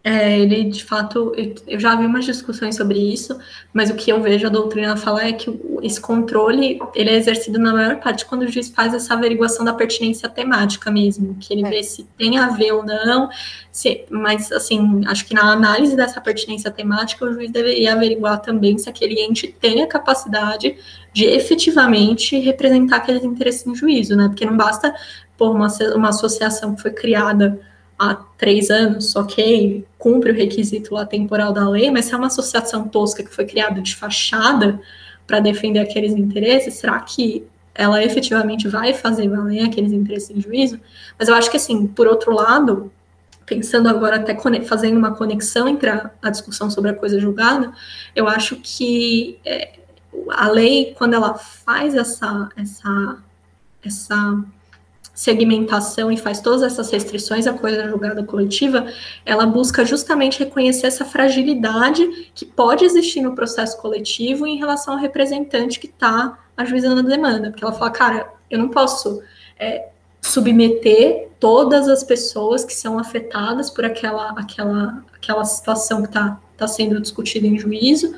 É, ele, de fato, eu já vi umas discussões sobre isso, mas o que eu vejo a doutrina falar é que esse controle, ele é exercido na maior parte quando o juiz faz essa averiguação da pertinência temática mesmo, que ele é. vê se tem a ver ou não, se, mas, assim, acho que na análise dessa pertinência temática, o juiz deveria averiguar também se aquele ente tem a capacidade de efetivamente representar aqueles interesses em juízo, né, porque não basta por uma, uma associação que foi criada há três anos, ok, cumpre o requisito lá temporal da lei, mas se é uma associação tosca que foi criada de fachada para defender aqueles interesses, será que ela efetivamente vai fazer valer aqueles interesses em juízo? Mas eu acho que, assim, por outro lado, pensando agora até fazendo uma conexão entre a, a discussão sobre a coisa julgada, eu acho que é, a lei, quando ela faz essa, essa, essa segmentação e faz todas essas restrições à coisa julgada coletiva, ela busca justamente reconhecer essa fragilidade que pode existir no processo coletivo em relação ao representante que está ajuizando a demanda. Porque ela fala, cara, eu não posso é, submeter todas as pessoas que são afetadas por aquela, aquela, aquela situação que está tá sendo discutida em juízo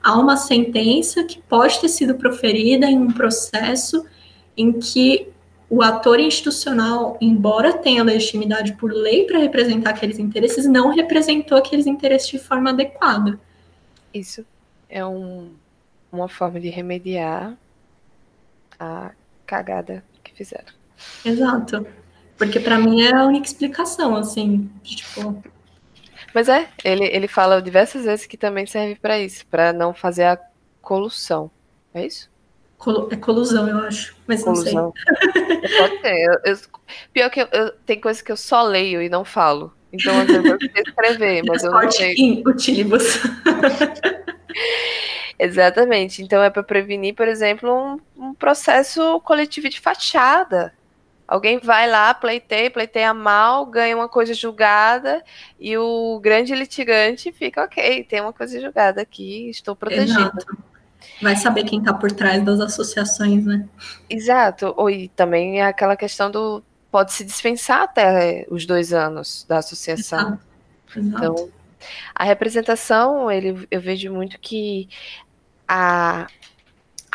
a uma sentença que pode ter sido proferida em um processo em que o ator institucional, embora tenha legitimidade por lei para representar aqueles interesses, não representou aqueles interesses de forma adequada. Isso é um, uma forma de remediar a cagada que fizeram. Exato. Porque para mim é a única explicação, assim, tipo. Mas é, ele, ele fala diversas vezes que também serve para isso, para não fazer a colução. É isso? É colusão, eu acho, mas colusão. não sei. Pode ser. Eu, eu, pior que eu, eu, tem coisas que eu só leio e não falo. Então, às vezes eu sei escrever, mas eu não sei. utilibus. Exatamente. Então é para prevenir, por exemplo, um, um, processo coletivo de fachada. Alguém vai lá, pleiteia, pleiteia mal, ganha uma coisa julgada e o grande litigante fica ok, tem uma coisa julgada aqui, estou protegido. Exato. Vai saber quem está por trás das associações, né? Exato. E também é aquela questão do pode se dispensar até os dois anos da associação. Exato. Exato. Então, a representação, ele, eu vejo muito que a,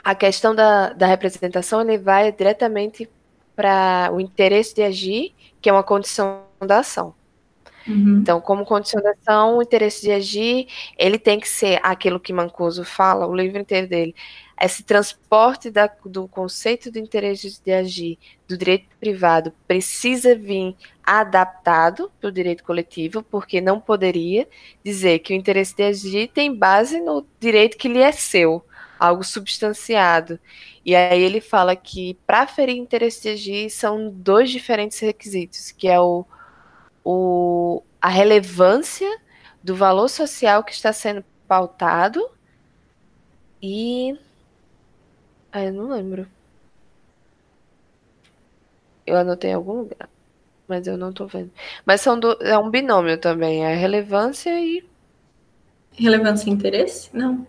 a questão da, da representação ele vai diretamente para o interesse de agir, que é uma condição da ação. Uhum. Então, como condicionação, o interesse de agir, ele tem que ser aquilo que Mancuso fala, o livro inteiro dele, esse transporte da, do conceito do interesse de agir do direito privado precisa vir adaptado para o direito coletivo, porque não poderia dizer que o interesse de agir tem base no direito que lhe é seu, algo substanciado. E aí ele fala que para ferir interesse de agir são dois diferentes requisitos, que é o o, a relevância do valor social que está sendo pautado e. Ah, eu não lembro. Eu anotei em algum lugar, mas eu não tô vendo. Mas são do, é um binômio também, é relevância e. Relevância e interesse? Não.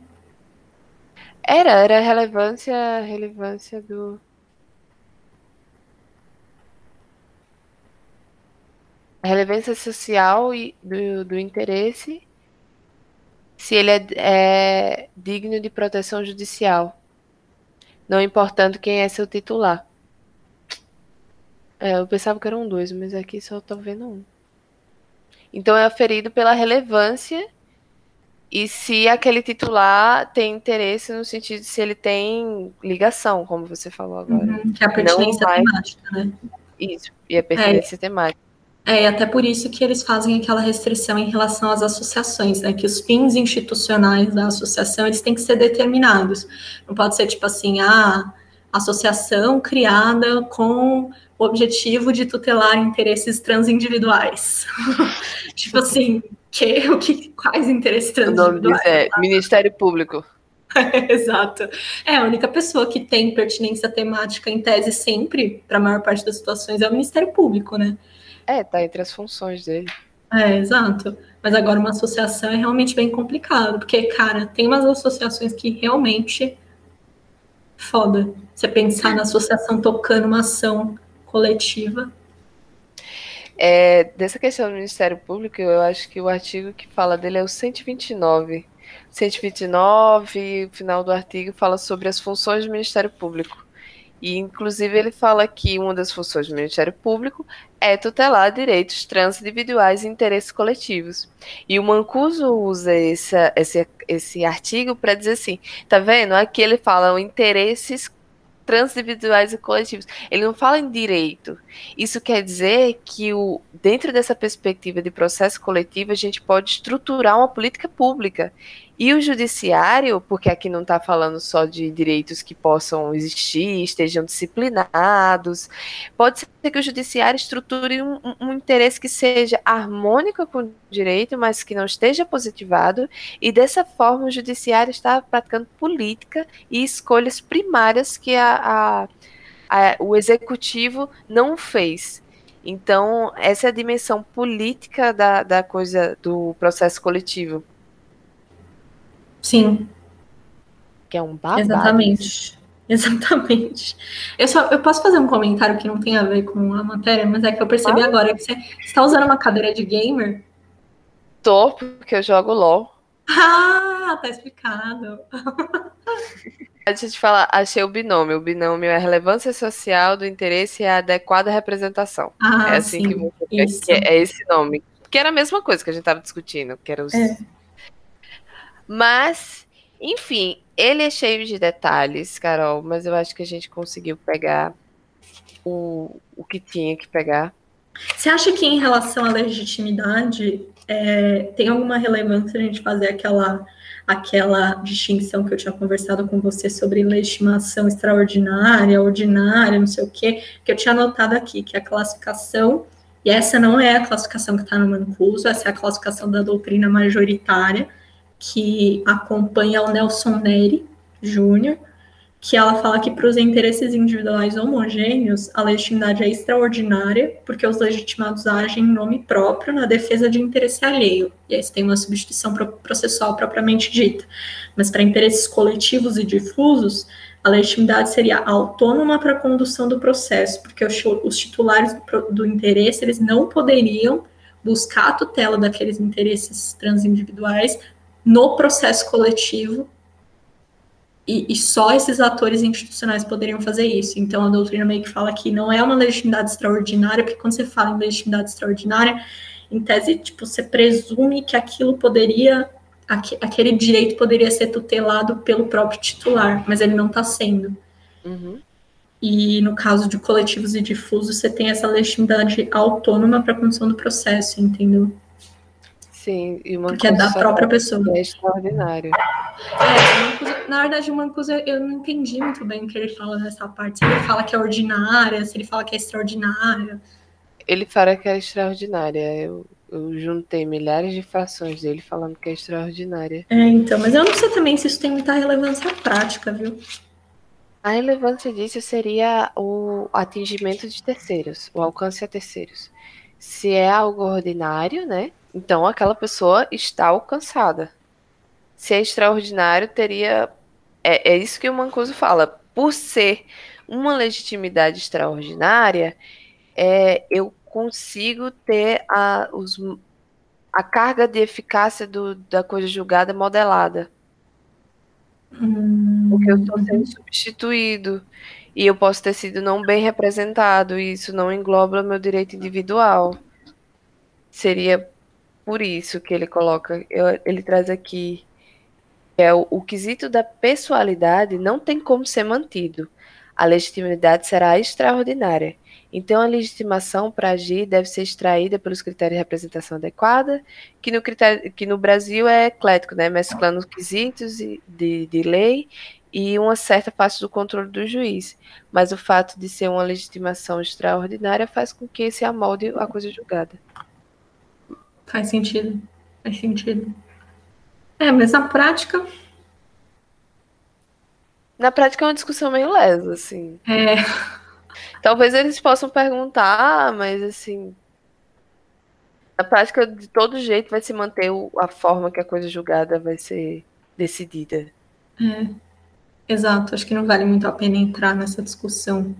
Era, era relevância, relevância do. A relevância social e do, do interesse se ele é, é digno de proteção judicial, não importando quem é seu titular. É, eu pensava que eram dois, mas aqui só estou vendo um. Então é aferido pela relevância e se aquele titular tem interesse no sentido de se ele tem ligação, como você falou agora. Uhum, que é a pertinência temática, né? Isso, e a pertinência é. temática. É, até por isso que eles fazem aquela restrição em relação às associações, né? Que os fins institucionais da associação eles têm que ser determinados. Não pode ser tipo assim, ah, associação criada com o objetivo de tutelar interesses transindividuais. tipo assim, que, o que, quais interesses transindividuais? O nome é Ministério Público. Exato. É, a única pessoa que tem pertinência temática em tese sempre, para a maior parte das situações, é o Ministério Público, né? É, tá entre as funções dele. É, exato. Mas agora uma associação é realmente bem complicado, porque, cara, tem umas associações que realmente foda. Você pensar na associação tocando uma ação coletiva. É, dessa questão do Ministério Público, eu acho que o artigo que fala dele é o 129. 129, o final do artigo fala sobre as funções do Ministério Público. E, inclusive, ele fala que uma das funções do Ministério Público é tutelar direitos transindividuais e interesses coletivos. E o Mancuso usa esse, esse, esse artigo para dizer assim: tá vendo? Aqui ele fala interesses transindividuais e coletivos. Ele não fala em direito. Isso quer dizer que o, dentro dessa perspectiva de processo coletivo, a gente pode estruturar uma política pública. E o judiciário, porque aqui não está falando só de direitos que possam existir, estejam disciplinados, pode ser que o judiciário estruture um, um, interesse que seja harmônico com o direito, mas que não esteja positivado, e dessa forma o judiciário está praticando política e escolhas primárias que a, a, a, o executivo não fez. Então, essa é a dimensão política da, da coisa do processo coletivo. Sim. Que é um babado. Exatamente. Exatamente. Eu só eu posso fazer um comentário que não tem a ver com a matéria, mas é que eu percebi ah. agora que você está usando uma cadeira de gamer. Tô, porque eu jogo LOL. Ah, tá explicado. Deixa eu te falar, achei o binômio. O binômio é a relevância social do interesse e a adequada representação. Ah, é assim sim, que, você, é, é esse nome. Que era a mesma coisa que a gente estava discutindo, que era os. É. Mas, enfim, ele é cheio de detalhes, Carol, mas eu acho que a gente conseguiu pegar o, o que tinha que pegar. Você acha que em relação à legitimidade é, tem alguma relevância a gente fazer aquela aquela distinção que eu tinha conversado com você sobre legitimação extraordinária, ordinária, não sei o quê, que eu tinha anotado aqui, que a classificação, e essa não é a classificação que está no Mancuso, essa é a classificação da doutrina majoritária, que acompanha o Nelson Neri Júnior, que ela fala que para os interesses individuais homogêneos, a legitimidade é extraordinária, porque os legitimados agem em nome próprio na defesa de interesse alheio. E aí tem uma substituição processual propriamente dita. Mas para interesses coletivos e difusos, a legitimidade seria autônoma para a condução do processo, porque os, titulares do interesse eles não poderiam buscar a tutela daqueles interesses transindividuais no processo coletivo e, e, só esses atores institucionais poderiam fazer isso. Então, a doutrina meio que fala que não é uma legitimidade extraordinária, porque quando você fala em legitimidade extraordinária, em tese, tipo, você presume que aquilo poderia, aqu aquele direito poderia ser tutelado pelo próprio titular, mas ele não está sendo. Uhum. E no caso de coletivos e difusos, você tem essa legitimidade autônoma para a condução do processo, entendeu? Sim, e uma Porque é da própria pessoa. É extraordinário. É, na verdade, o Mancuso eu não entendi muito bem o que ele fala nessa parte. Se ele fala que é ordinária, se ele fala que é extraordinária. ele fala que é extraordinária. Eu, eu juntei milhares de frações dele falando que é extraordinária. É, então, mas eu não sei também se isso tem muita relevância prática, viu? A relevância disso seria o atingimento de terceiros, o alcance a terceiros. Se é algo ordinário, né? Então aquela pessoa está alcançada. Se é extraordinário, teria. É, é isso que o Mancuso fala. Por ser uma legitimidade extraordinária, é, eu consigo ter a, os, a carga de eficácia do, da coisa julgada modelada. Hum. Porque eu estou sendo substituído e eu posso ter sido não bem representado e isso não engloba meu direito individual. Seria por isso que ele coloca, eu, ele traz aqui é o, o quesito da pessoalidade não tem como ser mantido. A legitimidade será extraordinária. Então, a legitimação para agir deve ser extraída pelos critérios de representação adequada, que no, critério, que no Brasil é eclético, né, mesclando quesitos de, de lei e uma certa parte do controle do juiz. Mas o fato de ser uma legitimação extraordinária faz com que se amolde a coisa julgada. Faz sentido. Faz sentido. É, mas na prática. Na prática é uma discussão meio lesa, assim. É. Talvez eles possam perguntar, mas assim. Na prática, de todo jeito, vai se manter a forma que a coisa julgada vai ser decidida. É. Exato, acho que não vale muito a pena entrar nessa discussão.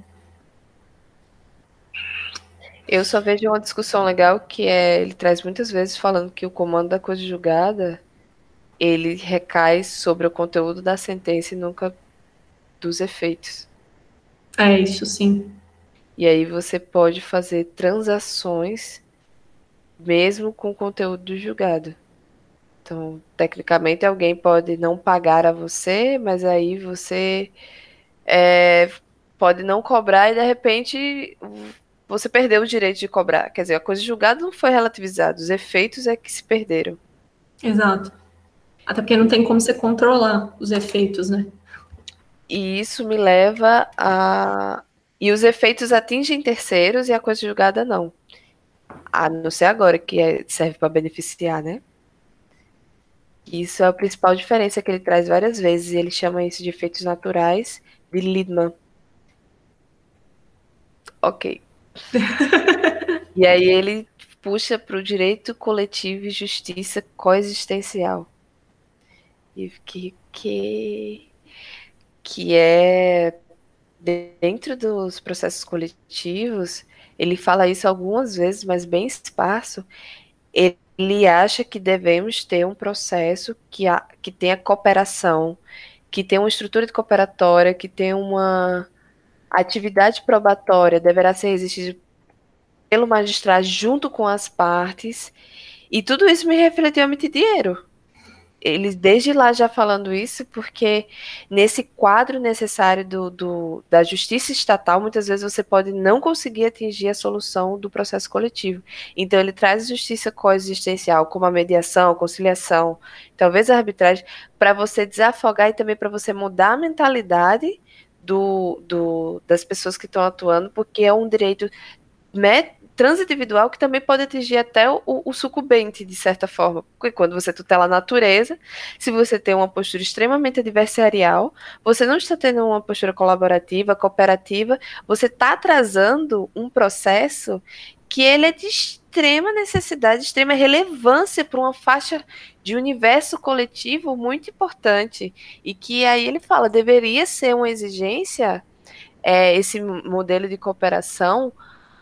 Eu só vejo uma discussão legal que é ele traz muitas vezes falando que o comando da coisa julgada ele recai sobre o conteúdo da sentença e nunca dos efeitos. É isso, sim. E aí você pode fazer transações mesmo com o conteúdo do julgado. Então, tecnicamente, alguém pode não pagar a você, mas aí você é, pode não cobrar e de repente você perdeu o direito de cobrar. Quer dizer, a coisa julgada não foi relativizada, os efeitos é que se perderam. Exato. Até porque não tem como você controlar os efeitos, né? E isso me leva a e os efeitos atingem terceiros e a coisa julgada não. A não ser agora, que é, serve para beneficiar, né? Isso é a principal diferença que ele traz várias vezes, e ele chama isso de efeitos naturais de Lidman. Ok. e aí ele puxa para o direito coletivo e justiça coexistencial. E que, que, que é dentro dos processos coletivos, ele fala isso algumas vezes, mas bem esparso. Ele acha que devemos ter um processo que, a, que tenha cooperação, que tenha uma estrutura de cooperatória, que tenha uma atividade probatória, deverá ser exercida pelo magistrado junto com as partes. E tudo isso me refletiu a emitir dinheiro eles desde lá já falando isso, porque nesse quadro necessário do, do, da justiça estatal, muitas vezes você pode não conseguir atingir a solução do processo coletivo. Então ele traz justiça coexistencial, como a mediação, a conciliação, talvez a arbitragem, para você desafogar e também para você mudar a mentalidade do, do, das pessoas que estão atuando, porque é um direito transindividual que também pode atingir até o, o, sucumbente, de certa forma. Porque quando você tutela a natureza, se você tem uma postura extremamente adversarial, você não está tendo uma postura colaborativa, cooperativa, você está atrasando um processo que ele é de extrema necessidade, de extrema relevância para uma faixa de universo coletivo muito importante. E que aí ele fala, deveria ser uma exigência, é, esse modelo de cooperação,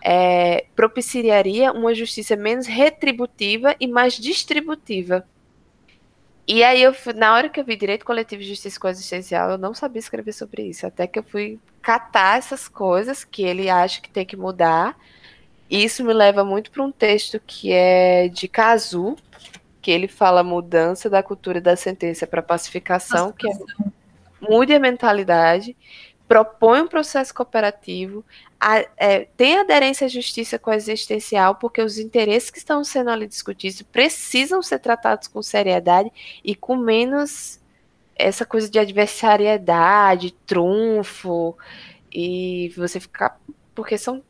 é, propiciaria uma justiça menos retributiva e mais distributiva. E aí, eu, na hora que eu vi direito coletivo e justiça coexistencial, eu não sabia escrever sobre isso. Até que eu fui catar essas coisas que ele acha que tem que mudar. E isso me leva muito para um texto que é de Cazu, que ele fala mudança da cultura da sentença para pacificação, pacificação, que é mude a mentalidade propõe um processo cooperativo, a, é, tem aderência à justiça coexistencial, porque os interesses que estão sendo ali discutidos precisam ser tratados com seriedade e com menos essa coisa de adversariedade, trunfo, e você ficar. Porque são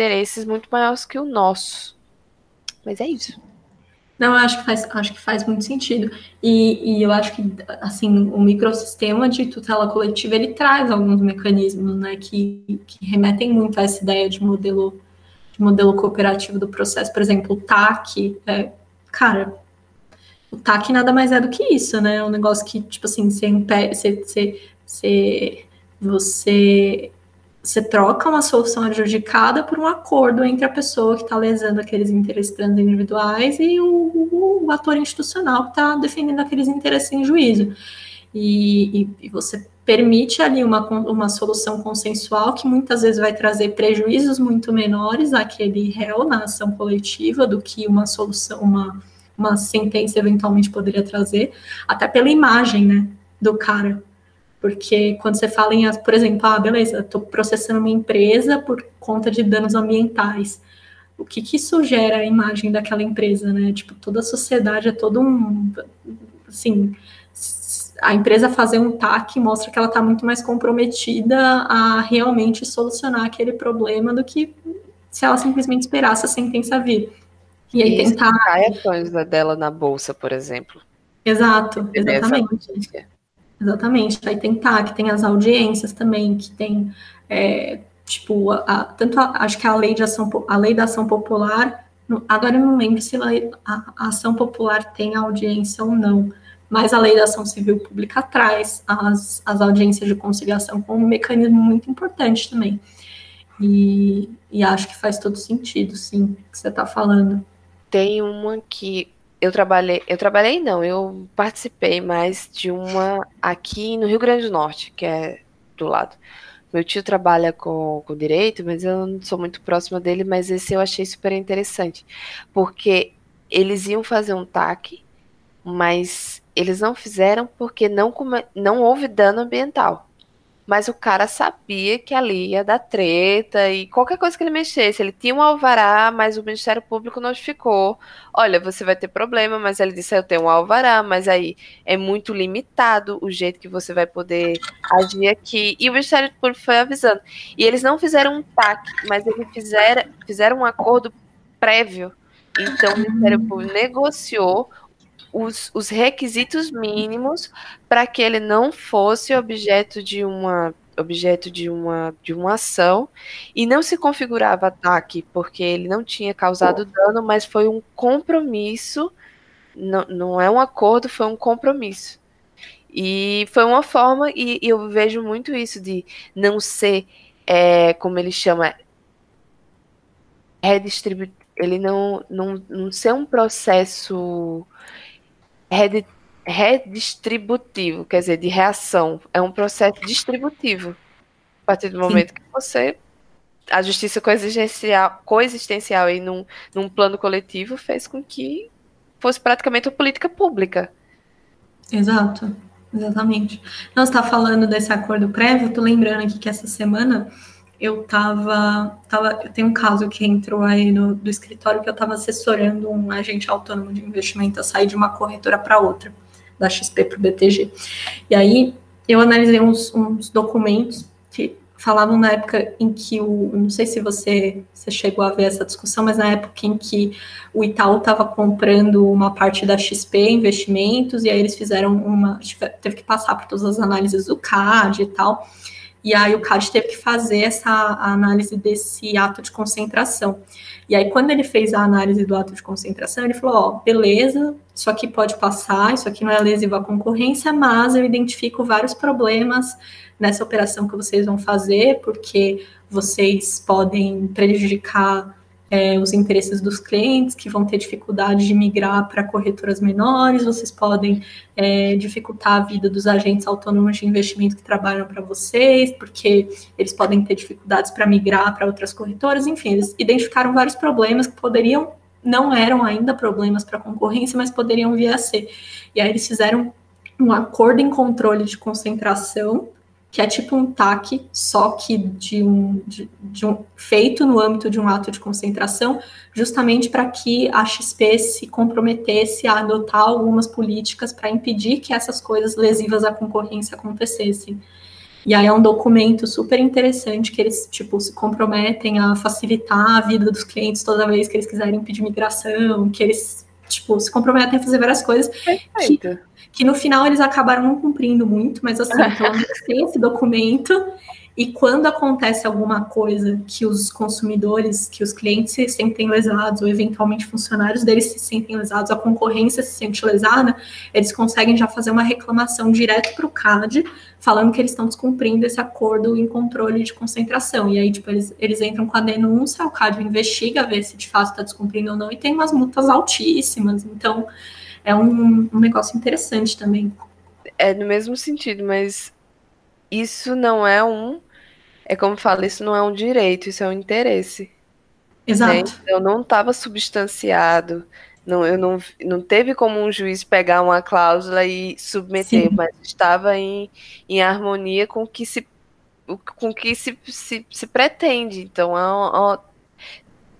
interesses muito maiores que o nosso. Mas é isso. Não, acho que faz, acho que faz muito sentido. E, e eu acho que, assim, o microsistema de tutela coletiva, ele traz alguns mecanismos, né, que, que remetem muito a essa ideia de modelo, de modelo cooperativo do processo. Por exemplo, o TAC, é, cara, o TAC nada mais é do que isso, né, é um negócio que, tipo assim, você, você, você, você, você você troca uma solução adjudicada por um acordo entre a pessoa que está lesando aqueles interesses individuais e o, o, ator institucional que está defendendo aqueles interesses em juízo. E, e, e, você permite ali uma, uma solução consensual que muitas vezes vai trazer prejuízos muito menores àquele réu na ação coletiva do que uma solução, uma, uma sentença eventualmente poderia trazer, até pela imagem né, do cara. Porque quando você fala em, por exemplo, ah, beleza, estou processando uma empresa por conta de danos ambientais. O que, que isso gera a imagem daquela empresa, né? Tipo, toda a sociedade é todo um. Assim, a empresa fazer um TAC mostra que ela está muito mais comprometida a realmente solucionar aquele problema do que se ela simplesmente esperasse a sentença vir. E aí e tentar. Cai ações dela na bolsa, por exemplo. Exato, exatamente. Exatamente. Aí tem TAC, tem as audiências também, que tem, é, tipo, a, a, tanto a, acho que a lei, de ação, a lei da ação popular, agora eu não lembro se a, a ação popular tem audiência ou não, mas a lei da ação civil pública traz as, as audiências de conciliação como um mecanismo muito importante também. E, e acho que faz todo sentido, sim, que você está falando. Tem uma que eu trabalhei, eu trabalhei não, eu participei mais de uma aqui no Rio Grande do Norte, que é do lado. Meu tio trabalha com, com direito, mas eu não sou muito próxima dele, mas esse eu achei super interessante, porque eles iam fazer um TAC, mas eles não fizeram porque não, não houve dano ambiental mas o cara sabia que ali ia dar treta e qualquer coisa que ele mexesse. Ele tinha um alvará, mas o Ministério Público notificou: olha, você vai ter problema, mas ele disse: eu tenho um alvará, mas aí é muito limitado o jeito que você vai poder agir aqui. E o Ministério Público foi avisando. E eles não fizeram um TAC, mas eles fizeram, fizeram um acordo prévio. Então o Ministério Público negociou os, os requisitos mínimos para que ele não fosse objeto de uma objeto de uma, de uma ação e não se configurava ataque porque ele não tinha causado dano, mas foi um compromisso, não, não é um acordo, foi um compromisso. E foi uma forma, e, e eu vejo muito isso de não ser, é, como ele chama, redistributivo, ele não, não, não ser um processo redistributivo, quer dizer, de reação. É um processo distributivo. A partir do momento Sim. que você. A justiça coexistencial, coexistencial aí num, num plano coletivo fez com que fosse praticamente uma política pública. Exato, exatamente. Nós está falando desse acordo prévio, estou lembrando aqui que essa semana eu tava, tava tem um caso que entrou aí no, do escritório que eu estava assessorando um agente autônomo de investimento a sair de uma corretora para outra, da XP para o BTG. E aí eu analisei uns, uns, documentos que falavam na época em que o, não sei se você, você chegou a ver essa discussão, mas na época em que o Itaú estava comprando uma parte da XP Investimentos, e aí eles fizeram uma, teve que passar por todas as análises do CAD e tal, e aí o CAD teve que fazer essa análise desse ato de concentração. E aí, quando ele fez a análise do ato de concentração, ele falou: ó, beleza, isso aqui pode passar, isso aqui não é lesivo à concorrência, mas eu identifico vários problemas nessa operação que vocês vão fazer, porque vocês podem prejudicar é, os interesses dos clientes que vão ter dificuldade de migrar para corretoras menores, vocês podem é, dificultar a vida dos agentes autônomos de investimento que trabalham para vocês, porque eles podem ter dificuldades para migrar para outras corretoras, enfim, eles identificaram vários problemas que poderiam, não eram ainda problemas para a concorrência, mas poderiam vir a ser. E aí eles fizeram um acordo em controle de concentração que é tipo um TAC, só que de um, de, de um feito no âmbito de um ato de concentração, justamente para que a XP se comprometesse a adotar algumas políticas para impedir que essas coisas lesivas à concorrência acontecessem. E aí é um documento super interessante que eles, tipo, se comprometem a facilitar a vida dos clientes toda vez que eles quiserem pedir migração, que eles, tipo, se comprometem a fazer várias coisas. Perfeito. Que, que no final eles acabaram não cumprindo muito, mas assim, pelo menos tem esse documento e quando acontece alguma coisa que os consumidores, que os clientes se sentem lesados, ou eventualmente funcionários deles se sentem lesados, a concorrência se sente lesada, eles conseguem já fazer uma reclamação direto para o CAD, falando que eles estão descumprindo esse acordo em controle de concentração. E aí, tipo, eles, eles entram com a denúncia, o CAD investiga, vê se de fato está descumprindo ou não, e tem umas multas altíssimas. Então, é um, um negócio interessante também. É no mesmo sentido, mas isso não é um. É como fala, isso não é um direito, isso é um interesse. Exato. Né? Então não estava substanciado. Não, eu não, não teve como um juiz pegar uma cláusula e submeter, Sim. mas estava em, em harmonia com o que se, com que se, se, se pretende. Então, é uma,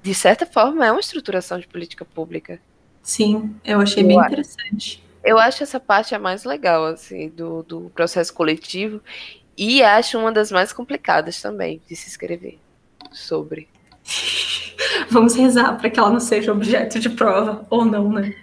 de certa forma, é uma estruturação de política pública. Sim, eu achei eu bem acho. interessante. Eu acho essa parte a mais legal, assim, do, do processo coletivo. E acho uma das mais complicadas também de se escrever sobre. Vamos rezar para que ela não seja objeto de prova, ou não, né?